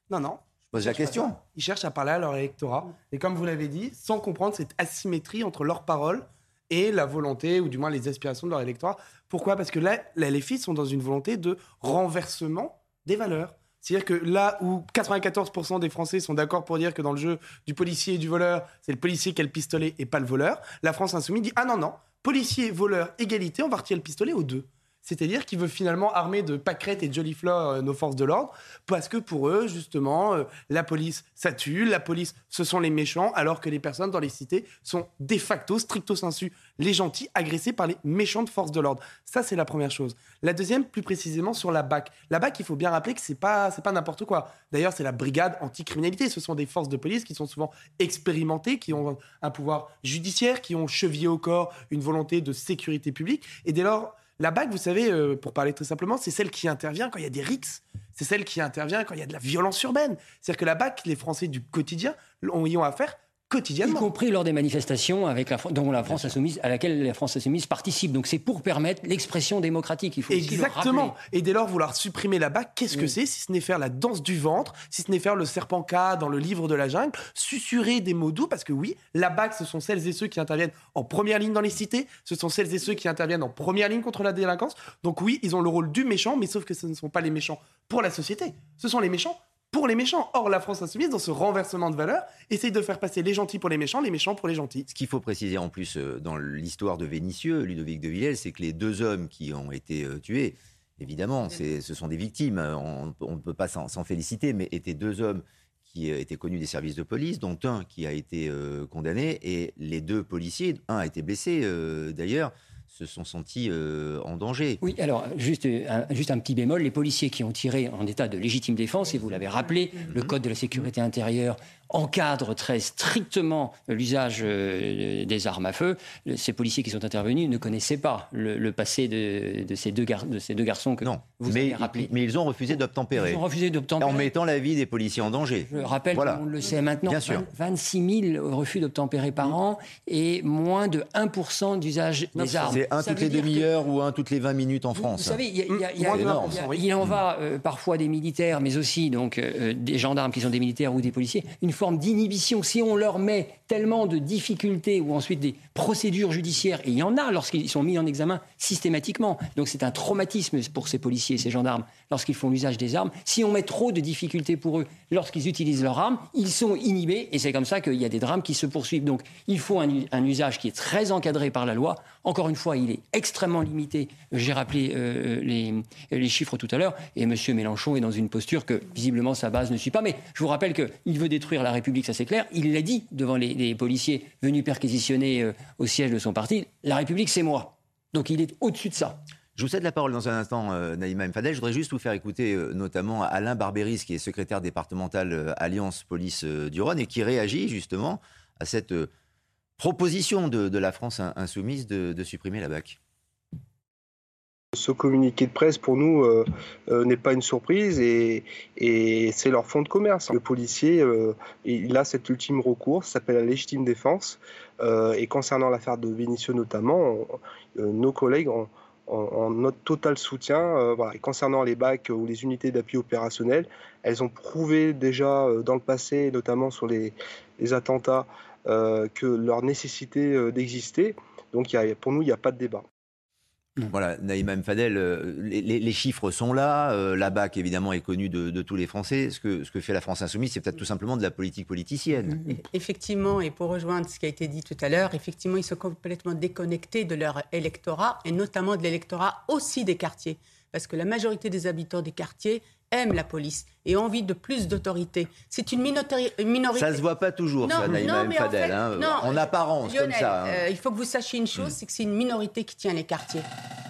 I: Non, non.
B: Je pose la question.
I: Ils cherchent à parler à leur électorat. Et comme vous l'avez dit, sans comprendre cette asymétrie entre leurs paroles et la volonté, ou du moins les aspirations de leur électorat. Pourquoi? Parce que là, là, les filles sont dans une volonté de renversement des valeurs. C'est-à-dire que là où 94% des Français sont d'accord pour dire que dans le jeu du policier et du voleur, c'est le policier qui a le pistolet et pas le voleur, la France Insoumise dit Ah non, non, policier, voleur, égalité, on va retirer le pistolet aux deux. C'est-à-dire qu'il veut finalement armer de pâquerettes et de jolies fleurs euh, nos forces de l'ordre, parce que pour eux, justement, euh, la police, ça tue, la police, ce sont les méchants, alors que les personnes dans les cités sont de facto, stricto sensu, les gentils agressés par les méchantes forces de l'ordre. Ça, c'est la première chose. La deuxième, plus précisément, sur la BAC. La BAC, il faut bien rappeler que c'est pas, pas n'importe quoi. D'ailleurs, c'est la brigade anticriminalité. Ce sont des forces de police qui sont souvent expérimentées, qui ont un pouvoir judiciaire, qui ont chevillé au corps une volonté de sécurité publique. Et dès lors, la BAC, vous savez, euh, pour parler très simplement, c'est celle qui intervient quand il y a des rixes. C'est celle qui intervient quand il y a de la violence urbaine. C'est-à-dire que la BAC, les Français du quotidien, ont y ont affaire
G: y compris lors des manifestations avec la, dont la France insoumise, à laquelle la France insoumise participe. Donc c'est pour permettre l'expression démocratique. Il faut le
I: Exactement. Et dès lors, vouloir supprimer la BAC, qu'est-ce que c'est? Si ce n'est faire la danse du ventre, si ce n'est faire le serpent K dans le livre de la jungle, susurrer des mots doux, parce que oui, la BAC, ce sont celles et ceux qui interviennent en première ligne dans les cités, ce sont celles et ceux qui interviennent en première ligne contre la délinquance. Donc oui, ils ont le rôle du méchant, mais sauf que ce ne sont pas les méchants pour la société, ce sont les méchants pour les méchants. Or, la France insoumise, dans ce renversement de valeurs, essaye de faire passer les gentils pour les méchants, les méchants pour les gentils.
B: Ce qu'il faut préciser en plus euh, dans l'histoire de Vénissieux, Ludovic de Villèle, c'est que les deux hommes qui ont été euh, tués, évidemment, ce sont des victimes, on ne peut pas s'en féliciter, mais étaient deux hommes qui euh, étaient connus des services de police, dont un qui a été euh, condamné, et les deux policiers, un a été blessé euh, d'ailleurs, se sont sentis euh, en danger.
G: Oui, alors juste un, juste un petit bémol, les policiers qui ont tiré en état de légitime défense, et vous l'avez rappelé, le Code de la sécurité intérieure encadre très strictement l'usage euh, des armes à feu. Ces policiers qui sont intervenus ne connaissaient pas le, le passé de, de ces deux gar- de ces deux garçons que vous
B: mais,
G: avez rappelés.
B: mais ils ont refusé d'obtempérer.
G: Ils ont refusé d'obtempérer.
B: En mettant la vie des policiers en danger.
G: Je rappelle,
B: Voilà.
G: on le sait maintenant,
B: Bien sûr.
G: 20 26 000 refus d'obtempérer par an et moins de 1% d'usage des armes.
B: C'est un
G: Ça
B: toutes les
G: que-
B: demi-heures ou un toutes les 20 minutes en France.
G: Vous savez, il y a- y a- il y a- il y a-
B: 20%, oui.
G: il en va euh, parfois des militaires, mais aussi donc euh, des gendarmes qui sont des militaires ou des policiers, une d'inhibition. Si on leur met tellement de difficultés ou ensuite des procédures judiciaires, et il y en a lorsqu'ils sont mis en examen systématiquement, donc c'est un traumatisme pour ces policiers et ces gendarmes lorsqu'ils font l'usage des armes. Si on met trop de difficultés pour eux lorsqu'ils utilisent leurs armes, ils sont inhibés et c'est comme ça qu'il y a des drames qui se poursuivent. Donc il faut un, usage qui est très encadré par la loi. Encore une fois, il est extrêmement limité. J'ai rappelé euh, les, les, chiffres tout à l'heure et M. Mélenchon est dans une posture que visiblement sa base ne suit pas. Mais je vous rappelle qu'il veut détruire la République, ça c'est clair. Il l'a dit devant les, policiers venus perquisitionner euh, au siège de son parti. La République, c'est moi. Donc il est au-dessus de ça.
B: Je vous cède la parole dans un instant, euh, Naïma Mfadel. Je voudrais juste vous faire écouter euh, notamment Alain Barbéris, qui est secrétaire départemental Alliance Police du Rhône et qui réagit justement à cette proposition de, la France insoumise de supprimer la BAC.
S: Ce communiqué de presse, pour nous, euh, euh, n'est pas une surprise et, et c'est leur fonds de commerce. Le policier, euh, il a cet ultime recours, ça s'appelle la légitime défense. et concernant l'affaire de Vénissieux notamment, on, nos collègues ont, notre total soutien. Euh, voilà. Et concernant les BAC ou les unités d'appui opérationnel, elles ont prouvé déjà euh, dans le passé, notamment sur les, les attentats, euh, que leur nécessité euh, d'exister. Donc y a, pour nous, il n'y a pas de débat.
B: Voilà, Naïma Mfadel, euh, les, les, chiffres sont là. Euh, la BAC, évidemment, est connue de, de, tous les Français. Ce que, ce que fait la France Insoumise, c'est peut-être tout simplement de la politique politicienne.
H: Effectivement, et pour rejoindre ce qui a été dit tout à l'heure, effectivement, ils sont complètement déconnectés de leur électorat, et notamment de l'électorat aussi des quartiers. Parce que la majorité des habitants des quartiers aiment la police et ont envie de plus d'autorité. C'est une minorité, minorité.
B: Ça se voit pas toujours,
H: non,
B: ça, Naïma
H: non,
B: Fadel,
H: en, fait,
B: hein,
H: non,
B: en apparence,
H: Lionel,
B: comme ça. Hein.
H: Euh, il faut que vous sachiez une chose, mmh. c'est que c'est une minorité qui tient les quartiers.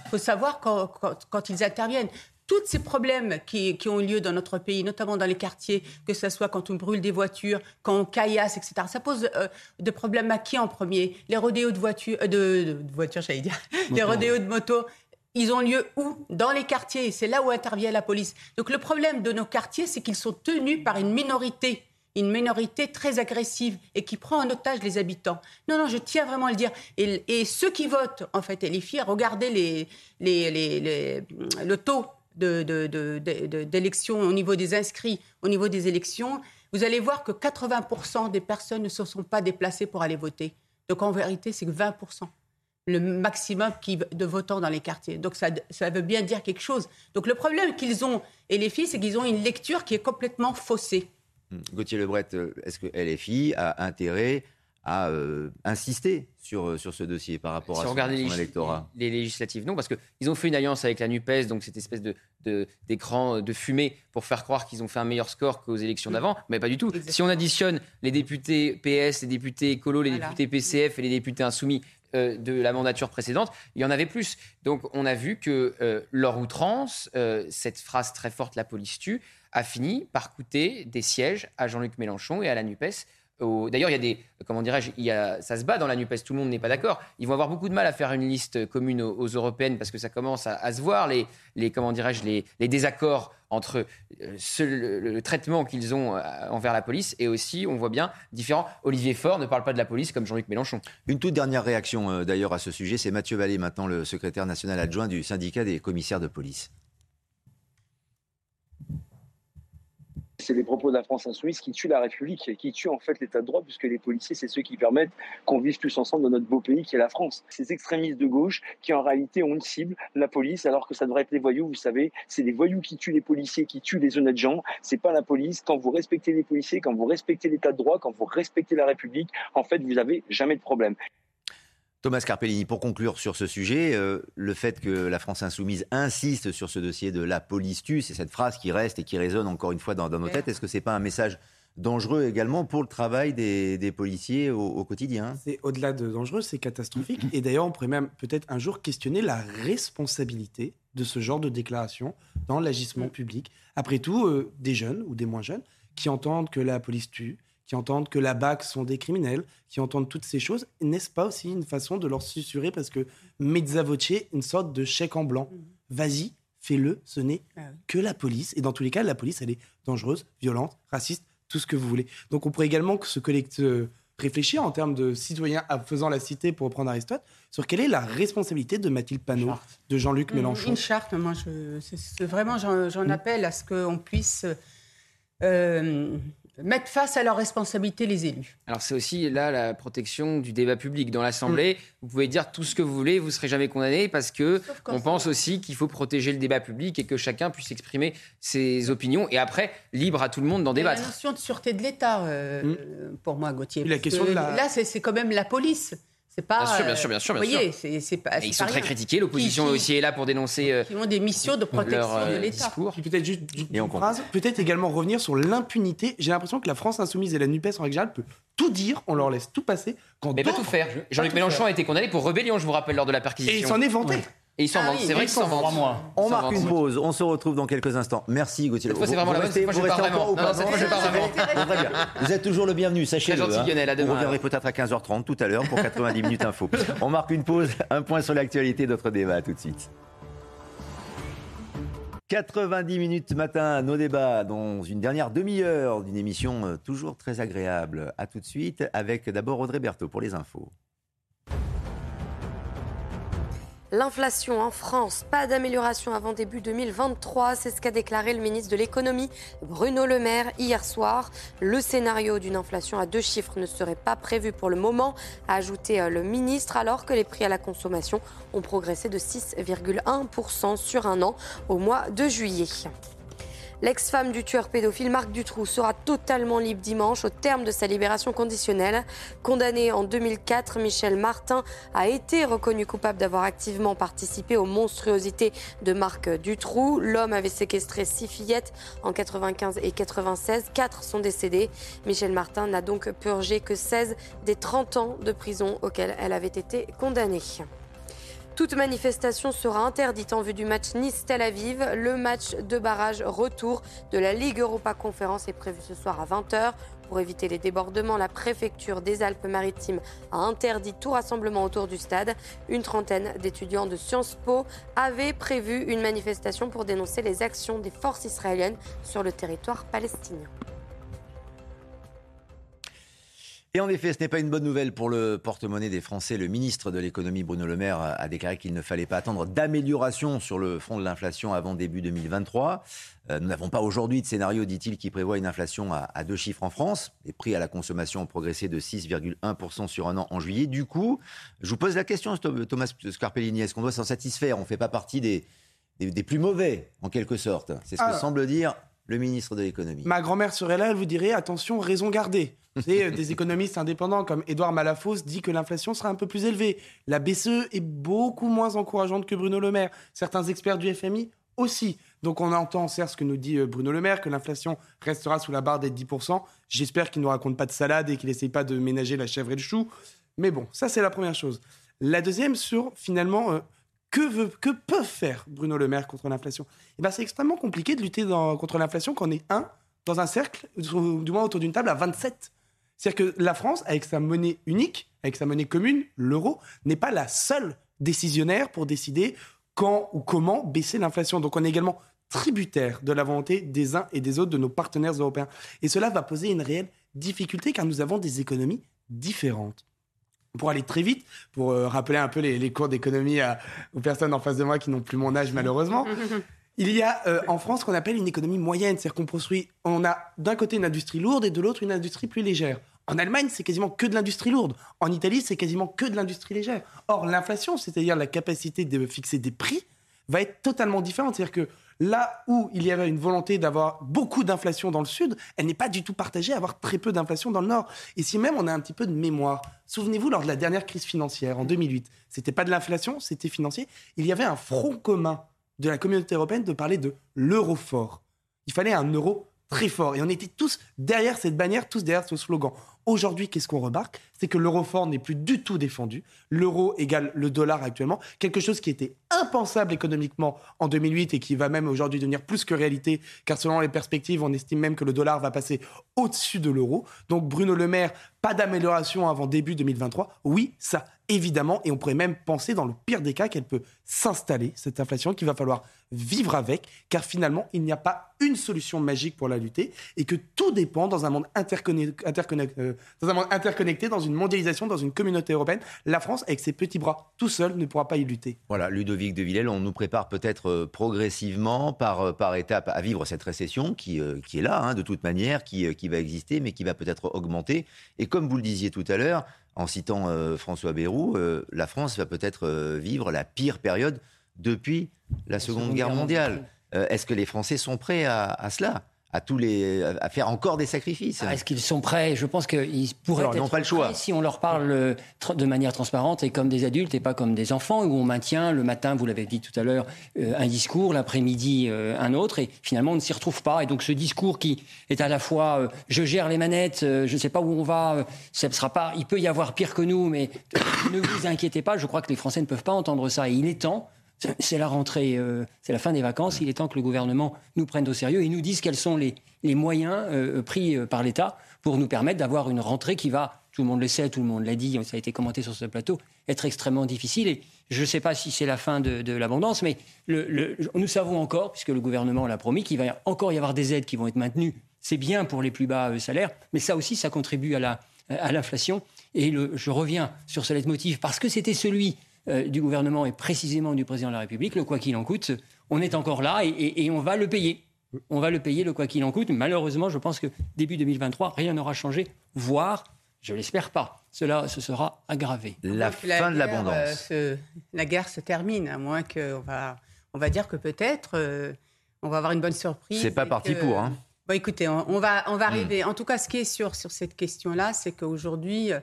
H: Il faut savoir quand, quand, quand ils interviennent, tous ces problèmes qui, qui, ont lieu dans notre pays, notamment dans les quartiers, que ce soit quand on brûle des voitures, quand on caillasse, etc., ça pose euh, de problèmes à qui en premier? Les rodéos de voitures, euh, de, de, de voitures, j'allais dire, les rodéos de moto, ils ont lieu où? Dans les quartiers. C'est là où intervient la police. Donc le problème de nos quartiers, c'est qu'ils sont tenus par une minorité, une minorité très agressive et qui prend en otage les habitants. Non, non, je tiens vraiment à le dire. Et, ceux qui votent, en fait, et les filles, regardez le taux d'élection de, de, au niveau des inscrits, au niveau des élections. Vous allez voir que 80% des personnes ne se sont pas déplacées pour aller voter. Donc en vérité, c'est que 20% le maximum de votants dans les quartiers. Donc ça, veut bien dire quelque chose. Donc le problème qu'ils ont, et les filles, c'est qu'ils ont une lecture qui est complètement faussée.
B: Gauthier Lebret, euh, est-ce que LFI a intérêt à euh, insister sur, sur ce dossier par rapport
C: si
B: à
C: son, son
B: les électorat
C: Les législatives, non, parce qu'ils ont fait une alliance avec la NUPES, donc cette espèce de, d'écran de, de, fumée pour faire croire qu'ils ont fait un meilleur score qu'aux élections d'avant, mais pas du tout. Exactement. Si on additionne les députés PS, les députés écolos, les voilà. députés PCF et les députés insoumis euh, de la mandature précédente, il y en avait plus. Donc on a vu que euh, leur outrance, euh, cette phrase très forte, la police tue, a fini par coûter des sièges à Jean-Luc Mélenchon et à la NUPES. D'ailleurs, il y a des, comment dirais-je, il y a, ça se bat dans la Nupes. Tout le monde n'est pas d'accord. Ils vont avoir beaucoup de mal à faire une liste commune aux, européennes parce que ça commence à, se voir les, les comment dirais-je, les, désaccords entre ce, le, traitement qu'ils ont envers la police et aussi, on voit bien, différents. Olivier Faure ne parle pas de la police comme Jean-Luc Mélenchon.
B: Une toute dernière réaction euh, d'ailleurs à ce sujet, c'est Mathieu Vallée, maintenant le secrétaire national adjoint du syndicat des commissaires de police.
T: C'est les propos de la France insoumise qui tuent la République, qui tuent en fait l'état de droit, puisque les policiers, c'est ceux qui permettent qu'on vive tous ensemble dans notre beau pays qui est la France. Ces extrémistes de gauche qui en réalité ont une cible, la police, alors que ça devrait être les voyous, vous savez, c'est les voyous qui tuent les policiers, qui tuent les honnêtes gens, c'est pas la police. Quand vous respectez les policiers, quand vous respectez l'état de droit, quand vous respectez la République, en fait, vous avez jamais de problème.
B: Thomas Carpellini, pour conclure sur ce sujet, euh, le fait que la France insoumise insiste sur ce dossier de la police tue, c'est cette phrase qui reste et qui résonne encore une fois dans, dans nos têtes. Est-ce que c'est pas un message dangereux également pour le travail des, des policiers au, au quotidien?
I: C'est au-delà de dangereux, c'est catastrophique. et d'ailleurs, on pourrait même peut-être un jour questionner la responsabilité de ce genre de déclaration dans l'agissement public. Après tout, euh, des jeunes ou des moins jeunes qui entendent que la police tue, qui entendent que la BAC sont des criminels, qui entendent toutes ces choses, n'est-ce pas aussi une façon de leur susurrer parce que mezza voce, une sorte de chèque en blanc. Mmh. Vas-y, fais-le, ce n'est ah oui. que la police. Et dans tous les cas, la police, elle est dangereuse, violente, raciste, tout ce que vous voulez. Donc on pourrait également se collecter, euh, réfléchir en termes de citoyens faisant la cité, pour reprendre Aristote, sur quelle est la responsabilité de Mathilde Panot, de Jean-Luc Mélenchon?
H: Une charte, moi, je, c'est, vraiment, j'en, j'en appelle à ce qu'on puisse... Euh, mettre face à leurs responsabilités les élus.
C: Alors c'est aussi là la protection du débat public dans l'Assemblée. Vous pouvez dire tout ce que vous voulez, vous serez jamais condamné parce que on pense aussi qu'il faut protéger le débat public et que chacun puisse exprimer ses opinions et après libre à tout le monde d'en débattre.
H: La notion de sûreté de l'État, euh, pour moi, Gauthier.
I: La question
H: que
I: de la-
H: Là, c'est c'est quand même la police. C'est pas.
C: Bien sûr, bien
H: euh,
C: sûr, bien sûr, bien
H: Vous voyez, c'est c'est pas.
C: Et
H: c'est
C: ils sont très critiqués. L'opposition
H: Qui- qui-
C: aussi est là pour dénoncer. euh,
H: Qui ont des missions de protection
C: leur, euh,
H: de l'État.
I: peut-être juste une
B: Et on
I: une phrase, peut-être également revenir sur l'impunité. J'ai l'impression que la France insoumise et la NUPES en règle générale peut tout dire, on leur laisse tout passer. Quand
C: Mais pas tout faire. Jean-Luc Mélenchon
I: faire.
C: a été condamné pour rébellion, je vous rappelle, lors de la perquisition.
I: Et il s'en est vanté.
C: Et il s'en
H: Ah oui,
C: C'est vrai
H: il
C: qu'il s'en vante.
B: On marque une pause, on se retrouve dans quelques instants. Merci Gauthier.
C: Cette fois, c'est vraiment la bonne,
B: restez,
C: cette fois, je
B: vous
C: pars
B: restez
C: vraiment.
B: encore ou
C: Non,
B: pas
C: non, cette fois, je pars vraiment.
B: Bon, très bien. Vous êtes toujours le bienvenu, sachez-le. Hein. Reviendrez
C: alors.
B: peut-être à 15h30 tout à l'heure pour 90 minutes info. On marque une pause, un point sur l'actualité, d'autres débats, à tout de suite. 90 minutes matin, nos débats dans une dernière demi-heure d'une émission euh, toujours très agréable. À tout de suite avec d'abord Audrey Berthaud pour les infos.
D: L'inflation en France, pas d'amélioration avant début 2023, c'est ce qu'a déclaré le ministre de l'économie Bruno Le Maire hier soir. Le scénario d'une inflation à deux chiffres ne serait pas prévu pour le moment, a ajouté euh, le ministre, alors que les prix à la consommation ont progressé de 6,1% sur un an au mois de juillet. L'ex-femme du tueur pédophile Marc Dutroux sera totalement libre dimanche au terme de sa libération conditionnelle. Condamné en 2004, Michel Martin a été reconnu coupable d'avoir activement participé aux monstruosités de Marc Dutroux. L'homme avait séquestré six fillettes en 95 et 96. Quatre sont décédées. Michel Martin n'a donc purgé que 16 des 30 ans de prison auxquels elle avait été condamnée. Toute manifestation sera interdite en vue du match Nice-Tel Aviv. Le match de barrage retour de la Ligue Europa Conférence est prévu ce soir à 20h. Pour éviter les débordements, la préfecture des Alpes-Maritimes a interdit tout rassemblement autour du stade. Une trentaine d'étudiants de Sciences Po avaient prévu une manifestation pour dénoncer les actions des forces israéliennes sur le territoire palestinien.
B: Et en effet, ce n'est pas une bonne nouvelle pour le porte-monnaie des Français. Le ministre de l'économie, Bruno Le Maire, a déclaré qu'il ne fallait pas attendre d'amélioration sur le front de l'inflation avant début 2023. Euh, nous n'avons pas aujourd'hui de scénario, dit-il, qui prévoit une inflation à, à deux chiffres en France. Les prix à la consommation ont progressé de 6,1% sur un an en juillet. Du coup, je vous pose la question, Thomas Scarpellini, est-ce qu'on doit s'en satisfaire? On ne fait pas partie des, des, des plus mauvais, en quelque sorte. C'est ce que
I: Ah.
B: semble dire le ministre de l'économie.
I: Ma grand-mère serait là, elle vous dirait attention, raison gardée. Euh, des économistes indépendants comme Édouard Malafosse dit que l'inflation sera un peu plus élevée. La BCE est beaucoup moins encourageante que Bruno Le Maire. Certains experts du FMI aussi. Donc on entend certes ce que nous dit euh, Bruno Le Maire, que l'inflation restera sous la barre des 10%. J'espère qu'il ne nous raconte pas de salade et qu'il n'essaye pas de ménager la chèvre et le chou. Mais bon, ça c'est la première chose. La deuxième sur finalement euh, que, peuvent faire Bruno Le Maire contre l'inflation? Eh ben, C'est extrêmement compliqué de lutter contre l'inflation quand on est un dans un cercle, du moins autour d'une table à 27. C'est-à-dire que la France, avec sa monnaie unique, avec sa monnaie commune, l'euro, n'est pas la seule décisionnaire pour décider quand ou comment baisser l'inflation. Donc on est également tributaire de la volonté des uns et des autres de nos partenaires européens. Et cela va poser une réelle difficulté car nous avons des économies différentes. Pour aller très vite, pour euh, rappeler un peu les, les cours d'économie aux personnes en face de moi qui n'ont plus mon âge malheureusement, il y a euh, en France ce qu'on appelle une économie moyenne, c'est-à-dire qu'on construit, on a d'un côté une industrie lourde et de l'autre une industrie plus légère. En Allemagne, c'est quasiment que de l'industrie lourde. En Italie, c'est quasiment que de l'industrie légère. Or, l'inflation, c'est-à-dire la capacité de fixer des prix, va être totalement différente. C'est-à-dire que là où il y avait une volonté d'avoir beaucoup d'inflation dans le sud, elle n'est pas du tout partagée à avoir très peu d'inflation dans le nord. Et si même on a un petit peu de mémoire, souvenez-vous lors de la dernière crise financière en 2008, c'était pas de l'inflation, c'était financier. Il y avait un front commun de la communauté européenne de parler de l'euro fort. Il fallait un euro très fort. Et on était tous derrière cette bannière, tous derrière ce slogan. Aujourd'hui, qu'est-ce qu'on remarque? C'est que l'euro fort n'est plus du tout défendu. L'euro égale le dollar actuellement. Quelque chose qui était impensable économiquement en 2008 et qui va même aujourd'hui devenir plus que réalité, car selon les perspectives, on estime même que le dollar va passer au-dessus de l'euro. Donc Bruno Le Maire, pas d'amélioration avant début 2023. Oui, ça évidemment, et on pourrait même penser dans le pire des cas qu'elle peut s'installer, cette inflation, qu'il va falloir vivre avec, car finalement, il n'y a pas une solution magique pour la lutter, et que tout dépend dans un monde interconnecté, euh, interconnecté dans une mondialisation, dans une communauté européenne. La France, avec ses petits bras, tout seul, ne pourra pas y lutter.
B: Voilà, Ludovic de Villèle, on nous prépare peut-être euh, progressivement, par, euh, par étape, à vivre cette récession qui, est là, hein, de toute manière, qui va exister, mais qui va peut-être augmenter. Et comme vous le disiez tout à l'heure, en citant François Bayrou, la France va peut-être vivre la pire période depuis la, Seconde, Guerre mondiale. Euh, est-ce que les Français sont prêts à cela? À tous les à faire encore des sacrifices.
G: Ah, est-ce qu'ils sont prêts? Je pense qu'ils pourraient
B: Alors,
G: être
B: pas le choix.
G: si on leur parle euh, de manière transparente et comme des adultes et pas comme des enfants où on maintient le matin, vous l'avez dit tout à l'heure, euh, un discours, l'après-midi euh, un autre et finalement on ne s'y retrouve pas. Et donc ce discours qui est à la fois je gère les manettes, je ne sais pas où on va, ça sera pas, il peut y avoir pire que nous, mais ne vous inquiétez pas. Je crois que les Français ne peuvent pas entendre ça et il est temps c'est la rentrée, euh, c'est la fin des vacances. Il est temps que le gouvernement nous prenne au sérieux et nous dise quels sont les, moyens euh, pris euh, par l'État pour nous permettre d'avoir une rentrée qui va, tout le monde le sait, tout le monde l'a dit, ça a été commenté sur ce plateau, être extrêmement difficile. Et je ne sais pas si c'est la fin de, l'abondance, mais nous savons encore, puisque le gouvernement l'a promis, qu'il va encore y avoir des aides qui vont être maintenues. C'est bien pour les plus bas salaires, mais ça aussi, ça contribue à l'inflation. et je reviens sur ce leitmotiv parce que c'était celui euh, du gouvernement et précisément du président de la République, le quoi qu'il en coûte, on est encore là et, on va le payer. On va le payer, le quoi qu'il en coûte. Malheureusement, je pense que début 2023, rien n'aura changé, voire, je l'espère pas, cela se sera aggravé.
B: La fin de l'abondance.
H: Euh, la guerre se termine, à moins qu'on va, on va dire que peut-être euh, on va avoir une bonne surprise.
B: C'est pas parti pour. Hein.
H: Bon, écoutez, on, va, on va hmm. arriver. En tout cas, ce qui est sûr sur cette question-là, c'est qu'aujourd'hui, euh,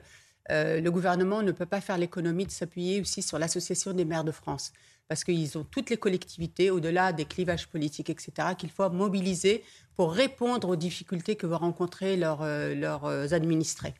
H: le gouvernement ne peut pas faire l'économie de s'appuyer aussi sur l'Association des maires de France, parce qu'ils ont toutes les collectivités, au-delà des clivages politiques, etc., qu'il faut mobiliser pour répondre aux difficultés que vont rencontrer leurs, euh, leurs euh, administrés.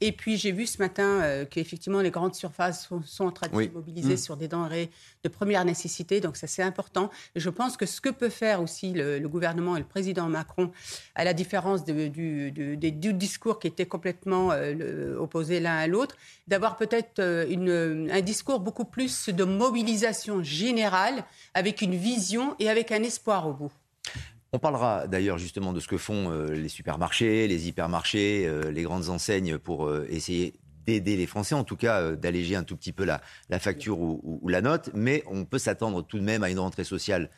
H: Et puis j'ai vu ce matin euh, qu'effectivement les grandes surfaces sont, en train de se mobiliser mm. sur des denrées de première nécessité, donc ça c'est important. Et je pense que ce que peut faire aussi le, gouvernement et le président Macron, à la différence du, des discours qui étaient complètement euh, opposés l'un à l'autre, d'avoir peut-être euh, un discours beaucoup plus de mobilisation générale, avec une vision et avec un espoir au bout.
B: On parlera d'ailleurs justement de ce que font euh, les supermarchés, les hypermarchés, euh, les grandes enseignes pour euh, essayer d'aider les Français, en tout cas d'alléger un tout petit peu la, facture ou, la note. Mais on peut s'attendre tout de même à une rentrée sociale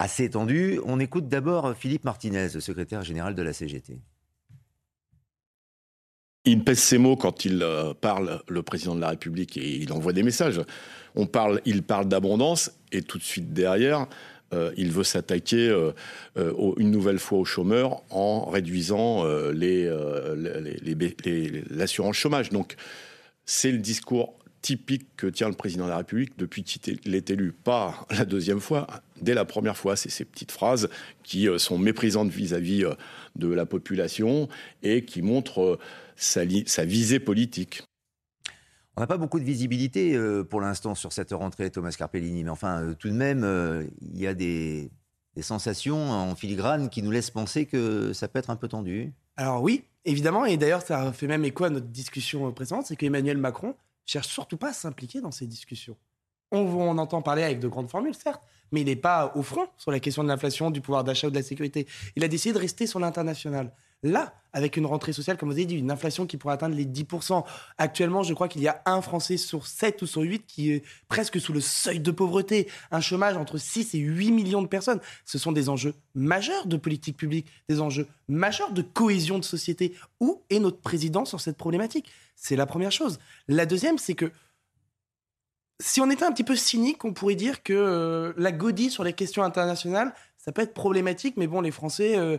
B: assez étendue. On écoute d'abord Philippe Martinez, secrétaire général de la CGT.
U: Il pèse ses mots quand il parle, le président de la République, et il envoie des messages. On parle, il parle d'abondance, et tout de suite derrière, euh, il veut s'attaquer euh, euh, une nouvelle fois aux chômeurs en réduisant l'assurance chômage. Donc, c'est le discours typique que tient le président de la République depuis qu'il est élu. Pas la deuxième fois, dès la première fois. C'est ces petites phrases qui sont méprisantes vis-à-vis de la population et qui montrent sa visée politique.
B: On n'a pas beaucoup de visibilité euh, pour l'instant sur cette rentrée, Thomas Carpellini, mais enfin, euh, tout de même, euh, il y a des, sensations en filigrane qui nous laissent penser que ça peut être un peu tendu.
I: Alors oui, évidemment, et d'ailleurs, ça fait même écho à notre discussion précédente, c'est qu'Emmanuel Macron cherche surtout pas à s'impliquer dans ces discussions. On, on entend parler avec de grandes formules, certes, mais il n'est pas au front sur la question de l'inflation, du pouvoir d'achat ou de la sécurité. Il a décidé de rester sur l'international. Là, avec une rentrée sociale, comme vous avez dit, une inflation qui pourrait atteindre les 10%. Actuellement, je crois qu'il y a un Français sur 7 ou sur 8 qui est presque sous le seuil de pauvreté. Un chômage entre 6 et 8 millions de personnes. Ce sont des enjeux majeurs de politique publique, des enjeux majeurs de cohésion de société. Où est notre président sur cette problématique? C'est la première chose. La deuxième, c'est que si on était un petit peu cynique, on pourrait dire que euh, la godie sur les questions internationales, ça peut être problématique, mais bon, les Français euh,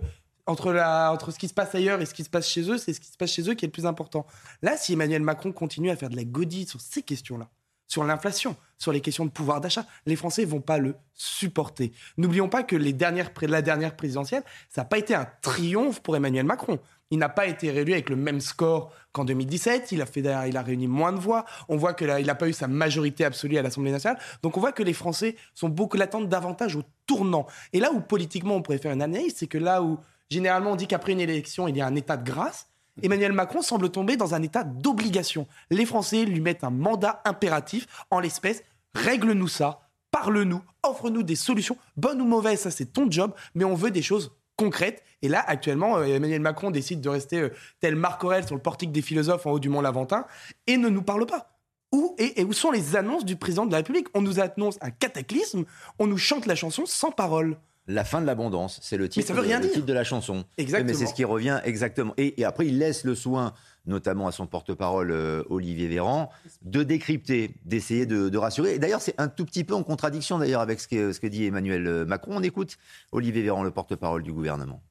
I: entre, la, entre ce qui se passe ailleurs et ce qui se passe chez eux, c'est ce qui se passe chez eux qui est le plus important. Là, si Emmanuel Macron continue à faire de la godie sur ces questions-là, sur l'inflation, sur les questions de pouvoir d'achat, les Français vont pas le supporter. N'oublions pas que les dernières, la dernière présidentielle, ça n'a pas été un triomphe pour Emmanuel Macron. Il n'a pas été réélu avec le même score qu'en 2017. Il a, fait, il a réuni moins de voix. On voit qu'il n'a pas eu sa majorité absolue à l'Assemblée nationale. Donc on voit que les Français sont beaucoup l'attente davantage au tournant. Et là où politiquement on pourrait faire une analyse, c'est que là où Généralement, on dit qu'après une élection, il y a un état de grâce. Emmanuel Macron semble tomber dans un état d'obligation. Les Français lui mettent un mandat impératif, en l'espèce, règle-nous ça, parle-nous, offre-nous des solutions, bonnes ou mauvaises, ça c'est ton job, mais on veut des choses concrètes. Et là, actuellement, euh, Emmanuel Macron décide de rester euh, tel Marc Aurèle sur le portique des philosophes en haut du Mont Laventin et ne nous parle pas. Où, et, et où sont les annonces du président de la République? On nous annonce un cataclysme, on nous chante la chanson sans parole.
B: La fin de l'abondance, c'est le titre,
I: ça veut rien
B: le
I: dire.
B: titre de la chanson.
I: Exactement.
B: Mais c'est ce qui revient exactement. Et, et après, il laisse le soin, notamment à son porte-parole euh, Olivier Véran, de décrypter, d'essayer de, de rassurer. Et d'ailleurs, c'est un tout petit peu en contradiction d'ailleurs avec ce que, ce que dit Emmanuel euh, Macron. On écoute Olivier Véran, le porte-parole du gouvernement.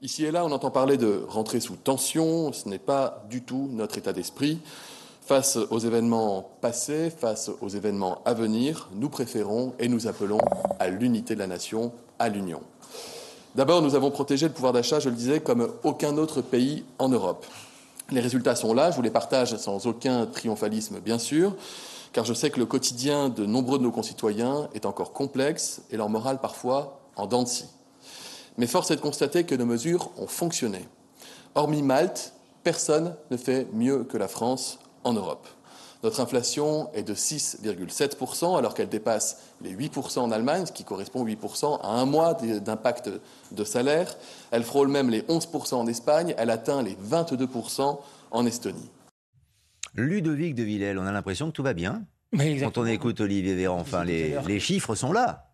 V: Ici et là, on entend parler de rentrer sous tension. Ce n'est pas du tout notre état d'esprit. Face aux événements passés, face aux événements à venir, nous préférons et nous appelons à l'unité de la nation, à l'union. D'abord, nous avons protégé le pouvoir d'achat, je le disais, comme aucun autre pays en Europe. Les résultats sont là, je vous les partage sans aucun triomphalisme, bien sûr, car je sais que le quotidien de nombreux de nos concitoyens est encore complexe et leur morale parfois en dents de scie. Mais force est de constater que nos mesures ont fonctionné. Hormis Malte, personne ne fait mieux que la France en Europe. Notre inflation est de 6,7% alors qu'elle dépasse les 8% en Allemagne, ce qui correspond 8% à un mois d'impact de salaire. Elle frôle même les 11% en Espagne, elle atteint les 22% en Estonie.
B: Ludovic de Villèle, on a l'impression que tout va bien. Quand on écoute Olivier Véran, enfin, les, les chiffres sont là.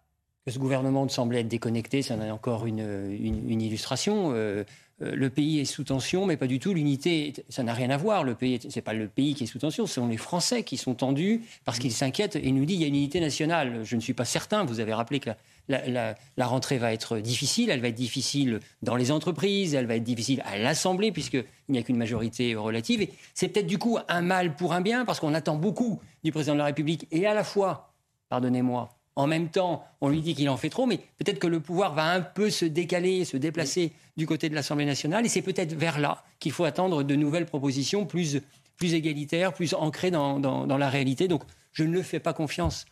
G: Que ce gouvernement semblait être déconnecté, ça en est encore une, une, une illustration. Euh, le pays est sous tension, mais pas du tout. L'unité, ça n'a rien à voir. Le pays, c'est pas le pays qui est sous tension, ce sont les Français qui sont tendus parce qu'ils s'inquiètent et nous disent il y a une unité nationale. Je ne suis pas certain. Vous avez rappelé que la, la, rentrée va être difficile. Elle va être difficile dans les entreprises, elle va être difficile à l'Assemblée puisqu'il n'y a qu'une majorité relative. Et c'est peut-être du coup un mal pour un bien parce qu'on attend beaucoup du président de la République et à la fois, pardonnez-moi, en même temps, on lui dit qu'il en fait trop, mais peut-être que le pouvoir va un peu se décaler, se déplacer du côté de l'Assemblée nationale, et c'est peut-être vers là qu'il faut attendre de nouvelles propositions plus, plus égalitaires, plus ancrées dans, dans, dans la réalité. Donc, je ne le fais pas confiance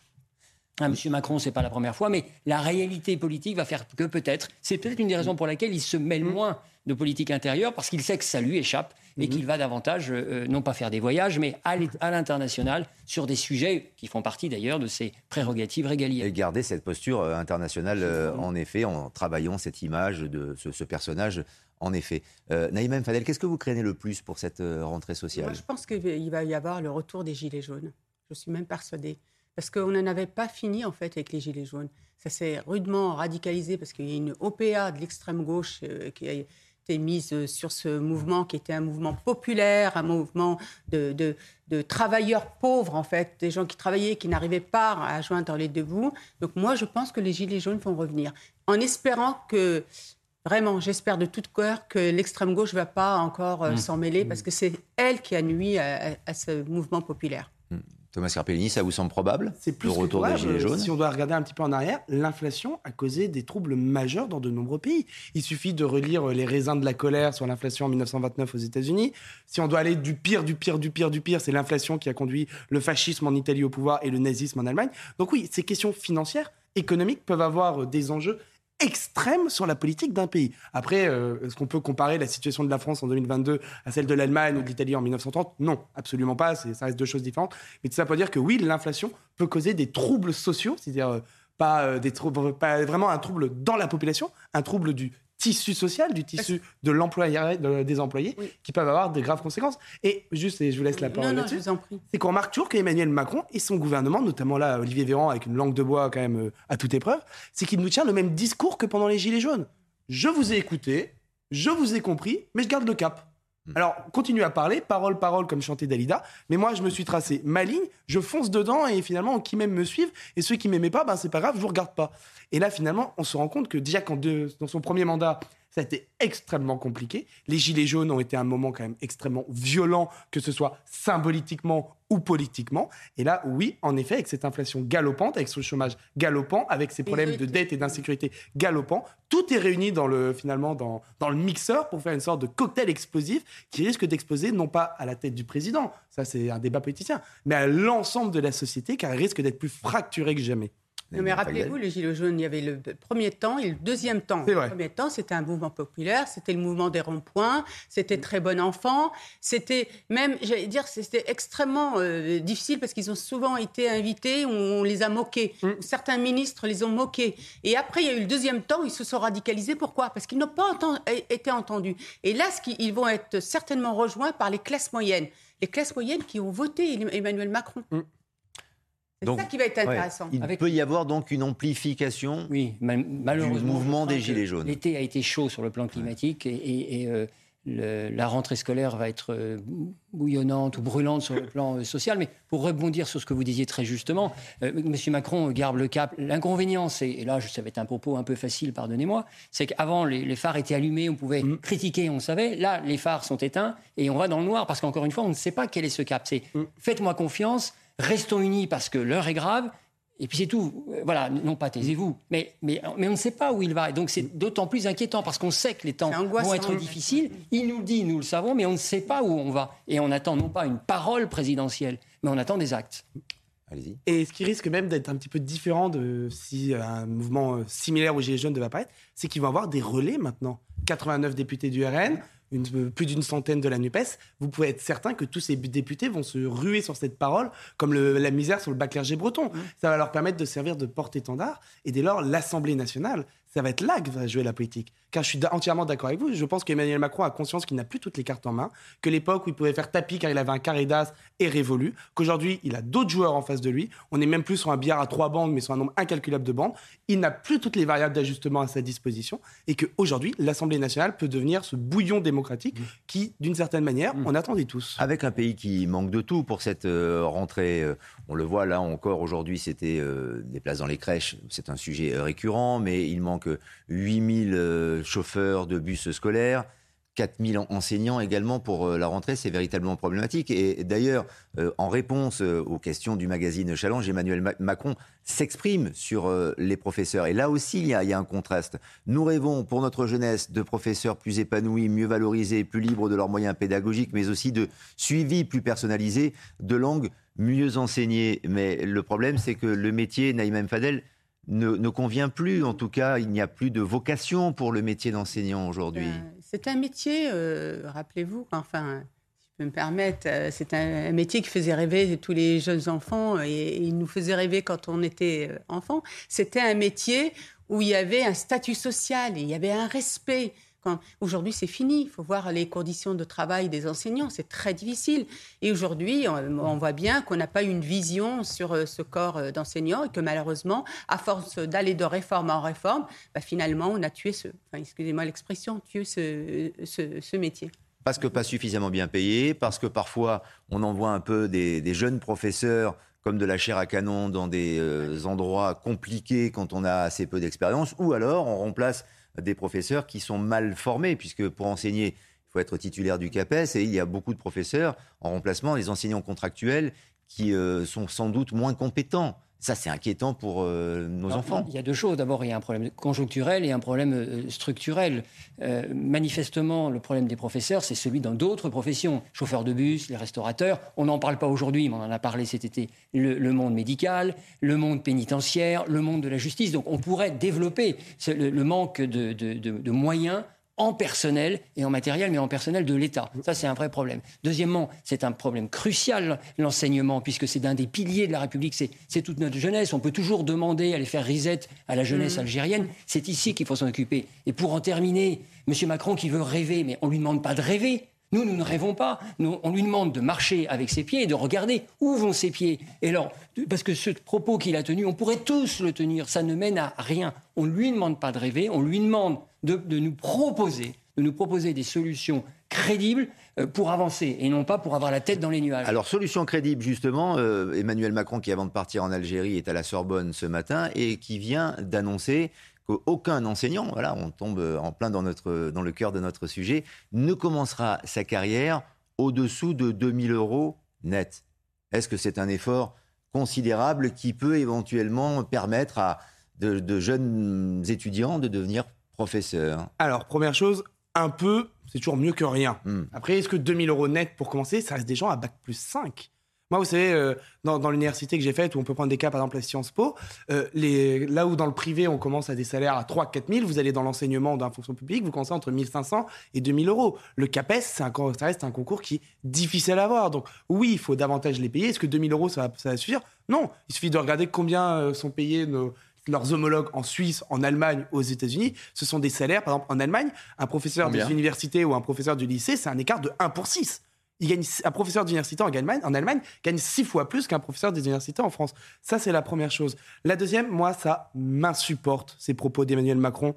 G: à M. Macron, c'est pas la première fois, mais la réalité politique va faire que peut-être, c'est peut-être une des raisons pour laquelle il se mêle moins de politique intérieure, parce qu'il sait que ça lui échappe et qu'il va davantage, euh, non pas faire des voyages, mais à l'international sur des sujets qui font partie d'ailleurs de ses prérogatives régaliennes.
B: Et garder cette posture euh, internationale, euh, en effet, en travaillant cette image de ce, ce personnage. En effet. Euh, Naïma Fadel, qu'est-ce que vous craignez le plus pour cette rentrée sociale?
H: Moi, Je pense qu'il va y avoir le retour des Gilets jaunes. Je suis même persuadée parce qu'on n'en avait pas fini en fait avec les Gilets jaunes. Ça s'est rudement radicalisé parce qu'il y a une OPA de l'extrême gauche euh, qui a mise sur ce mouvement qui était un mouvement populaire, un mouvement de, de, de, travailleurs pauvres en fait, des gens qui travaillaient, qui n'arrivaient pas à joindre les deux bouts. Donc moi je pense que les Gilets jaunes vont revenir en espérant que Vraiment, j'espère de tout cœur que l'extrême gauche ne va pas encore euh, mmh. s'en mêler parce que c'est elle qui a nuit à, à ce mouvement populaire.
B: Thomas Carpellini, ça vous semble probable
I: C'est plus
B: le retour
I: que
B: des Gilets jaunes
I: Si on doit regarder un petit peu en arrière, l'inflation a causé des troubles majeurs dans de nombreux pays. Il suffit de relire Les raisins de la colère sur l'inflation en 1929 aux États-Unis. Si on doit aller du pire, du pire, du pire, du pire, c'est l'inflation qui a conduit le fascisme en Italie au pouvoir et le nazisme en Allemagne. Donc oui, ces questions financières, économiques peuvent avoir des enjeux extrême sur la politique d'un pays. Après, euh, est-ce qu'on peut comparer la situation de la France en 2022 à celle de l'Allemagne ou de l'Italie en 1930 Non, absolument pas. Ça reste deux choses différentes. Mais tout ça peut dire que oui, l'inflation peut causer des troubles sociaux, c'est-à-dire euh, pas, euh, des troubles, pas vraiment un trouble dans la population, un trouble du tissu social, du tissu de l'employé, de, des employés, oui. qui peuvent avoir de graves conséquences. Et juste, et je vous laisse la parole là-dessus, c'est qu'on remarque toujours qu'Emmanuel Macron et son gouvernement, notamment là Olivier Véran avec une langue de bois quand même euh, à toute épreuve, c'est qu'il nous tient le même discours que pendant les Gilets jaunes. Je vous ai écouté, je vous ai compris, mais je garde le cap. Alors, continue à parler, parole, parole, comme chantait Dalida. Mais moi, je me suis tracé ma ligne, je fonce dedans et finalement, qui m'aiment me suivent. Et ceux qui m'aimaient pas, ben, c'est pas grave, je vous regarde pas. Et là, finalement, on se rend compte que quand de, dans son premier mandat, ça a été extrêmement compliqué. Les Gilets jaunes ont été un moment quand même extrêmement violent, que ce soit symboliquement ou politiquement. Et là, oui, en effet, avec cette inflation galopante, avec ce chômage galopant, avec ces problèmes de dette et d'insécurité galopant, tout est réuni dans le, finalement dans, dans le mixeur pour faire une sorte de cocktail explosif qui risque d'exploser non pas à la tête du président, ça c'est un débat politicien, mais à l'ensemble de la société car il risque d'être plus fracturé que jamais.
H: Non, mais rappelez-vous, le Gilets jaunes, il y avait le premier temps et le deuxième temps. Le premier temps, c'était un mouvement populaire, c'était le mouvement des ronds-points, c'était très bon enfant, c'était même, j'allais dire, c'était extrêmement euh, difficile parce qu'ils ont souvent été invités, on, les a moqués, mm. certains ministres les ont moqués. Et après, il y a eu le deuxième temps, ils se sont radicalisés. Pourquoi? Parce qu'ils n'ont pas été entendus. Et là, ce ils vont être certainement rejoints par les classes moyennes. Les classes moyennes qui ont voté Emmanuel Macron. Mm. C'est ça qui va être intéressant.
B: il peut y avoir donc une amplification
G: oui, malheureusement,
B: du mouvement des Gilets jaunes.
G: L'été a été chaud sur le plan climatique et, euh, la rentrée scolaire va être euh, bouillonnante ou brûlante sur le plan euh, social. Mais pour rebondir sur ce que vous disiez très justement, M. Macron garde le cap. L'inconvénient, c'est, et là ça va être un propos un peu facile, pardonnez-moi, c'est qu'avant les, phares étaient allumés, on pouvait mm. critiquer, on savait. Là, les phares sont éteints et on va dans le noir parce qu'encore une fois, on ne sait pas quel est ce cap. C'est mm. faites-moi confiance restons unis parce que l'heure est grave. Et puis c'est tout. Euh, voilà, non pas taisez-vous. Mais, mais, mais on ne sait pas où il va. Et donc c'est d'autant plus inquiétant parce qu'on sait que les temps vont être difficiles. Il nous le dit, nous le savons, mais on ne sait pas où on va. Et on attend non pas une parole présidentielle, mais on attend des actes.
I: Allez-y. Et ce qui risque même d'être un petit peu différent de si un mouvement euh, similaire aux Gilets jaunes devait apparaître, c'est qu'ils vont avoir des relais maintenant. 89 députés du RN, plus d'une centaine de la NUPES, vous pouvez être certain que tous ces députés vont se ruer sur cette parole comme la misère sur le bas clergé breton. Mmh. Ça va leur permettre de servir de porte-étendard. Et dès lors, l'Assemblée nationale, ça va être là que va jouer la politique. Car je suis entièrement d'accord avec vous. Je pense qu'Emmanuel Macron a conscience qu'il n'a plus toutes les cartes en main, que l'époque où il pouvait faire tapis car il avait un carré d'as est révolue, qu'aujourd'hui il a d'autres joueurs en face de lui. On n'est même plus sur un billard à trois bandes, mais sur un nombre incalculable de bandes. Il n'a plus toutes les variables d'ajustement à sa disposition et qu'aujourd'hui l'Assemblée nationale peut devenir ce bouillon démocratique mmh. qui, d'une certaine manière, mmh. on attendait tous.
B: Avec un pays qui manque de tout pour cette euh, rentrée, euh, on le voit là encore aujourd'hui, c'était euh, des places dans les crèches, c'est un sujet récurrent, mais il manque 8000 euh, chauffeurs de bus scolaires. 4000 enseignants également pour euh, la rentrée, c'est véritablement problématique. Et d'ailleurs, euh, en réponse aux questions du magazine Challenge, Emmanuel Macron s'exprime sur les professeurs. Et là aussi, il y, a, il y, a, un contraste. Nous rêvons pour notre jeunesse de professeurs plus épanouis, mieux valorisés, plus libres de leurs moyens pédagogiques, mais aussi de suivi plus personnalisé, de langues mieux enseignées. Mais le problème, c'est que le métier, Naïm Fadel, ne, convient plus. En tout cas, il n'y a plus de vocation pour le métier d'enseignant aujourd'hui. Ben,
H: c'est un métier, euh, rappelez-vous, enfin, si je peux me permettre, euh, c'est un, métier qui faisait rêver tous les jeunes enfants et, il nous faisait rêver quand on était euh, enfant. C'était un métier où il y avait un statut social, et il y avait un respect. Aujourd'hui, c'est fini. Il faut voir les conditions de travail des enseignants. C'est très difficile. Et aujourd'hui, on, voit bien qu'on n'a pas une vision sur euh, ce corps euh, d'enseignants et que malheureusement, à force d'aller de réforme en réforme, bah, finalement, on a tué ce, excusez-moi l'expression, tué ce, ce, métier
B: parce que pas suffisamment bien payé, parce que parfois on envoie un peu des, jeunes professeurs comme de la chair à canon dans des euh, endroits compliqués quand on a assez peu d'expérience, ou alors on remplace des professeurs qui sont mal formés, puisque pour enseigner, il faut être titulaire du CAPES, et il y a beaucoup de professeurs en remplacement, des enseignants contractuels qui euh, sont sans doute moins compétents. Ça, c'est inquiétant pour euh, nos enfants.
G: Il y a deux choses. D'abord, il y a un problème conjoncturel et un problème euh, structurel. manifestement, le problème des professeurs, c'est celui dans d'autres professions. Chauffeurs de bus, les restaurateurs. On n'en parle pas aujourd'hui, mais on en a parlé cet été. Le, monde médical, le monde pénitentiaire, le monde de la justice. Donc, on pourrait développer le, manque de, de moyens en personnel et en matériel, mais en personnel de l'État. Ça, c'est un vrai problème. Deuxièmement, c'est un problème crucial, l'enseignement, puisque c'est d'un des piliers de la République, c'est toute notre jeunesse. On peut toujours demander à les faire reset à la jeunesse mmh. algérienne. C'est ici qu'il faut s'en occuper. Et pour en terminer, M. Macron qui veut rêver, mais on ne lui demande pas de rêver. Nous, nous ne rêvons pas. Nous, on lui demande de marcher avec ses pieds et de regarder où vont ses pieds. Et alors, parce que ce propos qu'il a tenu, on pourrait tous le tenir. Ça ne mène à rien. On ne lui demande pas de rêver. On lui demande de, nous proposer, de nous proposer des solutions crédibles euh, pour avancer et non pas pour avoir la tête dans les nuages.
B: Alors, solution crédible, justement, euh, Emmanuel Macron, qui avant de partir en Algérie est à la Sorbonne ce matin et qui vient d'annoncer qu'aucun enseignant, voilà, on tombe en plein dans, notre, dans le cœur de notre sujet, ne commencera sa carrière au-dessous de 2000 euros net. Est-ce que c'est un effort considérable qui peut éventuellement permettre à de, jeunes étudiants de devenir professeurs
I: Alors, première chose, un peu, c'est toujours mieux que rien. Hmm. Après, est-ce que 2000 euros net pour commencer, ça reste des gens à bac plus 5 Moi, vous savez, euh, dans, dans l'université que j'ai faite, où on peut prendre des cas, par exemple, à Sciences Po, euh, les, là où dans le privé, on commence à des salaires à 3 4 000, vous allez dans l'enseignement d'un fonction publique, vous commencez entre 1500 et 2000 euros. Le CAPES, c'est un, ça reste un concours qui est difficile à avoir. Donc, oui, il faut davantage les payer. Est-ce que 2000 euros, ça va, ça va suffire? Non. Il suffit de regarder combien euh, sont payés nos, leurs homologues en Suisse, en Allemagne, aux États-Unis. Ce sont des salaires, par exemple, en Allemagne, un professeur des universités ou un professeur du lycée, c'est un écart de 1 pour 6. Il gagne, un professeur d'université en Allemagne, en Allemagne gagne six fois plus qu'un professeur des universités en France. Ça, c'est la première chose. La deuxième, moi, ça m'insupporte, ces propos d'Emmanuel Macron.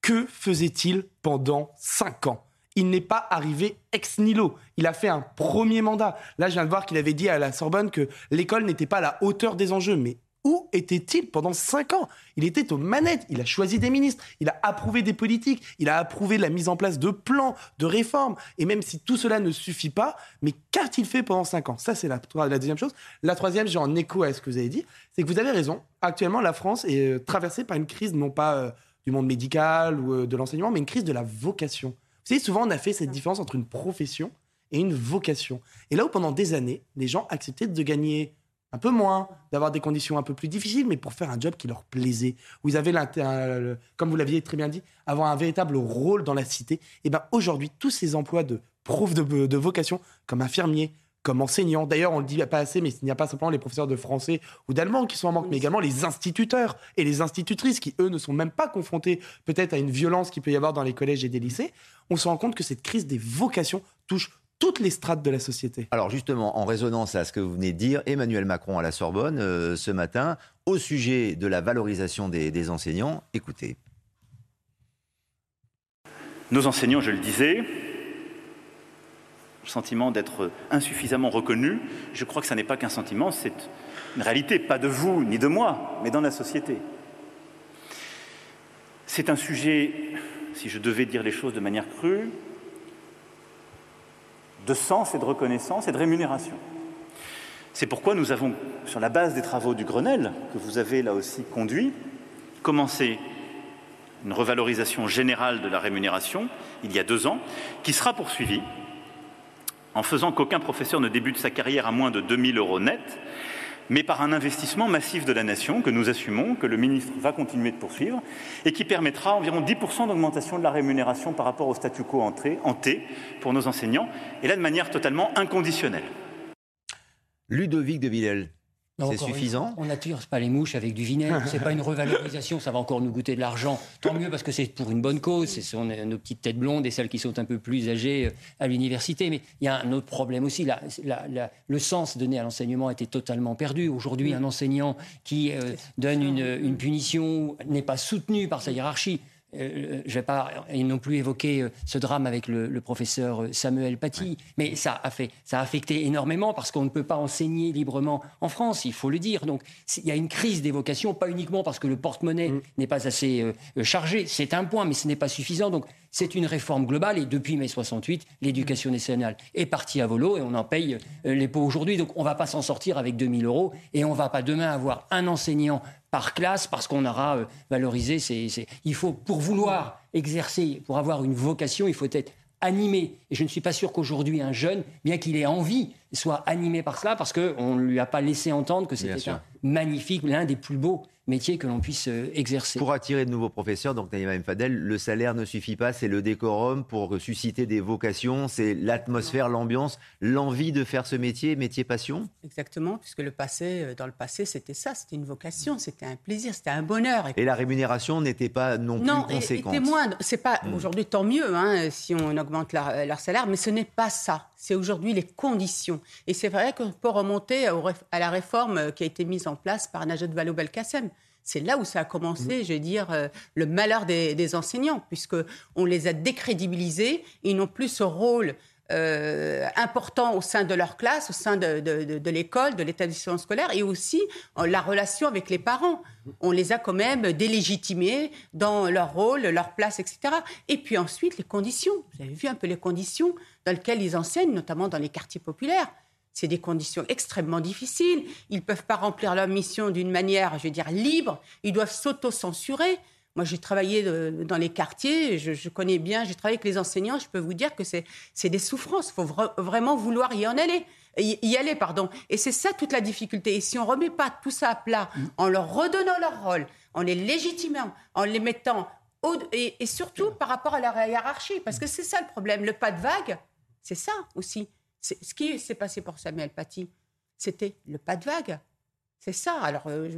I: Que faisait-il pendant cinq ans? Il n'est pas arrivé ex nihilo. Il a fait un premier mandat. Là, je viens de voir qu'il avait dit à la Sorbonne que l'école n'était pas à la hauteur des enjeux. Mais où était-il pendant cinq ans? Il était aux manettes, il a choisi des ministres, il a approuvé des politiques, il a approuvé la mise en place de plans, de réformes. Et même si tout cela ne suffit pas, mais qu'a-t-il fait pendant cinq ans? Ça, c'est la, la, deuxième chose. La troisième, j'ai en écho à ce que vous avez dit, c'est que vous avez raison. Actuellement, la France est euh, traversée par une crise, non pas euh, du monde médical ou euh, de l'enseignement, mais une crise de la vocation. Vous savez, souvent, on a fait cette différence entre une profession et une vocation. Et là où pendant des années, les gens acceptaient de gagner un peu moins, d'avoir des conditions un peu plus difficiles, mais pour faire un job qui leur plaisait. Vous avez, comme vous l'aviez très bien dit, avoir un véritable rôle dans la cité. Et ben aujourd'hui, tous ces emplois de profs de, de vocation, comme infirmier, comme enseignant. D'ailleurs, on le dit pas assez, mais il n'y a pas simplement les professeurs de français ou d'allemand qui sont en manque, mais également les instituteurs et les institutrices qui, eux, ne sont même pas confrontés peut-être à une violence qu'il peut y avoir dans les collèges et des lycées. On se rend compte que cette crise des vocations touche toutes les strates de la société.
B: Alors justement, en résonance à ce que vous venez de dire, Emmanuel Macron à la Sorbonne euh, ce matin, au sujet de la valorisation des, des enseignants, écoutez.
M: Nos enseignants, je le disais, le sentiment d'être insuffisamment reconnus, je crois que ça n'est pas qu'un sentiment, c'est une réalité, pas de vous ni de moi, mais dans la société. C'est un sujet, si je devais dire les choses de manière crue, de sens et de reconnaissance et de rémunération. C'est pourquoi nous avons, sur la base des travaux du Grenelle, que vous avez là aussi conduit, commencé une revalorisation générale de la rémunération il y a deux ans, qui sera poursuivie en faisant qu'aucun professeur ne débute sa carrière à moins de 2000 euros net, mais par un investissement massif de la nation que nous assumons, que le ministre va continuer de poursuivre, et qui permettra environ 10% d'augmentation de la rémunération par rapport au statu quo en T pour nos enseignants, et là de manière totalement inconditionnelle.
B: Ludovic de Villel, c'est suffisant
G: On n'attire pas les mouches avec du vinaigre. C'est pas une revalorisation, ça va encore nous coûter de l'argent. Tant mieux parce que c'est pour une bonne cause. Ce sont nos petites têtes blondes et celles qui sont un peu plus âgées euh, à l'université. Mais il y a un autre problème aussi. La, la, le sens donné à l'enseignement été totalement perdu. Aujourd'hui, un enseignant qui euh, donne une, une punition n'est pas soutenu par sa hiérarchie. Euh, je ne vais pas non plus évoquer euh, ce drame avec le, professeur euh, Samuel Paty, mais ça a, fait, ça a affecté énormément parce qu'on ne peut pas enseigner librement en France, il faut le dire. Donc il y a une crise des vocations, pas uniquement parce que le porte-monnaie mm. n'est pas assez chargé, c'est un point, mais ce n'est pas suffisant. Donc c'est une réforme globale et depuis mai 68, l'éducation nationale est partie à volo et on en paye les pots aujourd'hui. Donc on ne va pas s'en sortir avec 2000 euros et on ne va pas demain avoir un enseignant par classe parce qu'on aura euh, valorisé. Ces, Il faut, pour vouloir exercer, pour avoir une vocation, il faut être animé. Et je ne suis pas sûr qu'aujourd'hui, un jeune, bien qu'il ait envie, soit animé par cela parce qu'on ne lui a pas laissé entendre que c'était un magnifique, l'un des plus beaux métier que l'on puisse euh, exercer.
B: Pour attirer de nouveaux professeurs, donc Naïma Mfadel, le salaire ne suffit pas, c'est le décorum pour susciter des vocations, c'est l'atmosphère, l'ambiance, l'envie de faire ce métier, métier passion
H: Exactement, puisque le passé, euh, dans le passé, c'était ça, c'était une vocation, c'était un plaisir, c'était un bonheur.
B: Et, la rémunération n'était pas non,
H: non
B: plus conséquente.
H: Non, était moindre. C'est pas hmm. aujourd'hui tant mieux hein, si on augmente leur, leur salaire, mais ce n'est pas ça. C'est aujourd'hui les conditions. Et c'est vrai qu'on peut remonter à la réforme qui a été mise en place par Najat Vallaud-Belkacem c'est là où ça a commencé, mmh. je veux dire, euh, le malheur des, enseignants, puisqu'on les a décrédibilisés, ils n'ont plus ce rôle euh, important au sein de leur classe, au sein de, l'école, de l'établissement scolaire, et aussi en la relation avec les parents. On les a quand même délégitimés dans leur rôle, leur place, etc. Et puis ensuite, les conditions. Vous avez vu un peu les conditions dans lesquelles ils enseignent, notamment dans les quartiers populaires. C'est des conditions extrêmement difficiles. Ils ne peuvent pas remplir leur mission d'une manière, je veux dire, libre. Ils doivent s'auto-censurer. Moi, j'ai travaillé dans les quartiers, je, connais bien, j'ai travaillé avec les enseignants, je peux vous dire que c'est des souffrances. Il faut vraiment vouloir y en aller. y aller, pardon. Et c'est ça toute la difficulté. Et si on remet pas tout ça à plat, mm. en leur redonnant leur rôle, en les légitimant, en les mettant et, surtout par rapport à la hiérarchie, parce que c'est ça le problème. Le pas de vague, c'est ça aussi. Ce qui s'est passé pour Samuel Paty, c'était le pas de vague. C'est ça. Alors, euh,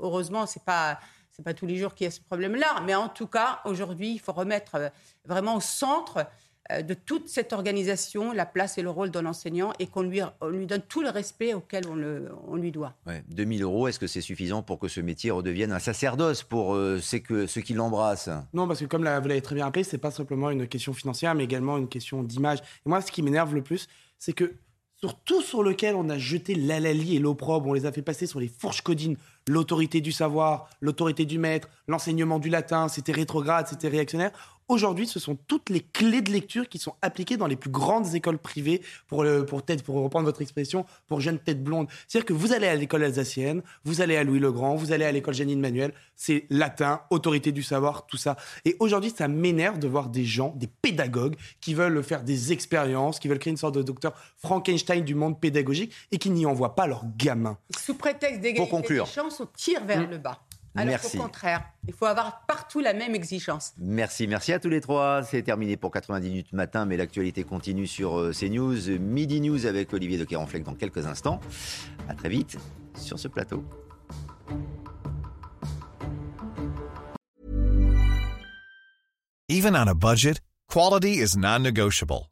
H: heureusement, c'est pas c'est pas tous les jours qu'il y a ce problème-là, mais en tout cas, aujourd'hui, il faut remettre euh, vraiment au centre euh, de toute cette organisation la place et le rôle de l'enseignant et qu'on lui, lui donne tout le respect auquel on, le, on lui doit.
B: Ouais, 2000 euros, est-ce que c'est suffisant pour que ce métier redevienne un sacerdoce pour euh, que, ceux qui l'embrassent?
I: Non, parce que comme vous l'avez très bien rappelé, c'est pas simplement une question financière, mais également une question d'image. Et moi, ce qui m'énerve le plus, c'est que sur tout sur lequel on a jeté l'alali et l'opprobre, on les a fait passer sur les fourches codines, l'autorité du savoir, l'autorité du maître, l'enseignement du latin, c'était rétrograde, c'était réactionnaire. Aujourd'hui, ce sont toutes les clés de lecture qui sont appliquées dans les plus grandes écoles privées, pour, pour, tête, pour reprendre votre expression, pour jeunes têtes blondes. C'est-à-dire que vous allez à l'école alsacienne, vous allez à Louis-le-Grand, vous allez à l'école Janine Manuel, c'est latin, autorité du savoir, tout ça. Et aujourd'hui, ça m'énerve de voir des gens, des pédagogues, qui veulent faire des expériences, qui veulent créer une sorte de docteur Frankenstein du monde pédagogique et qui n'y envoient pas leurs gamins.
H: Sous prétexte d'égalité des chances, on tire vers mm. le bas. Alors merci. au contraire, il faut avoir partout la même exigence.
B: Merci, merci à tous les trois. C'est terminé pour 90 minutes matin, mais l'actualité continue sur euh, CNews. Midi News avec Olivier de Kéranfleck dans quelques instants. À très vite sur ce plateau.
W: Even on a budget, quality is non-negotiable.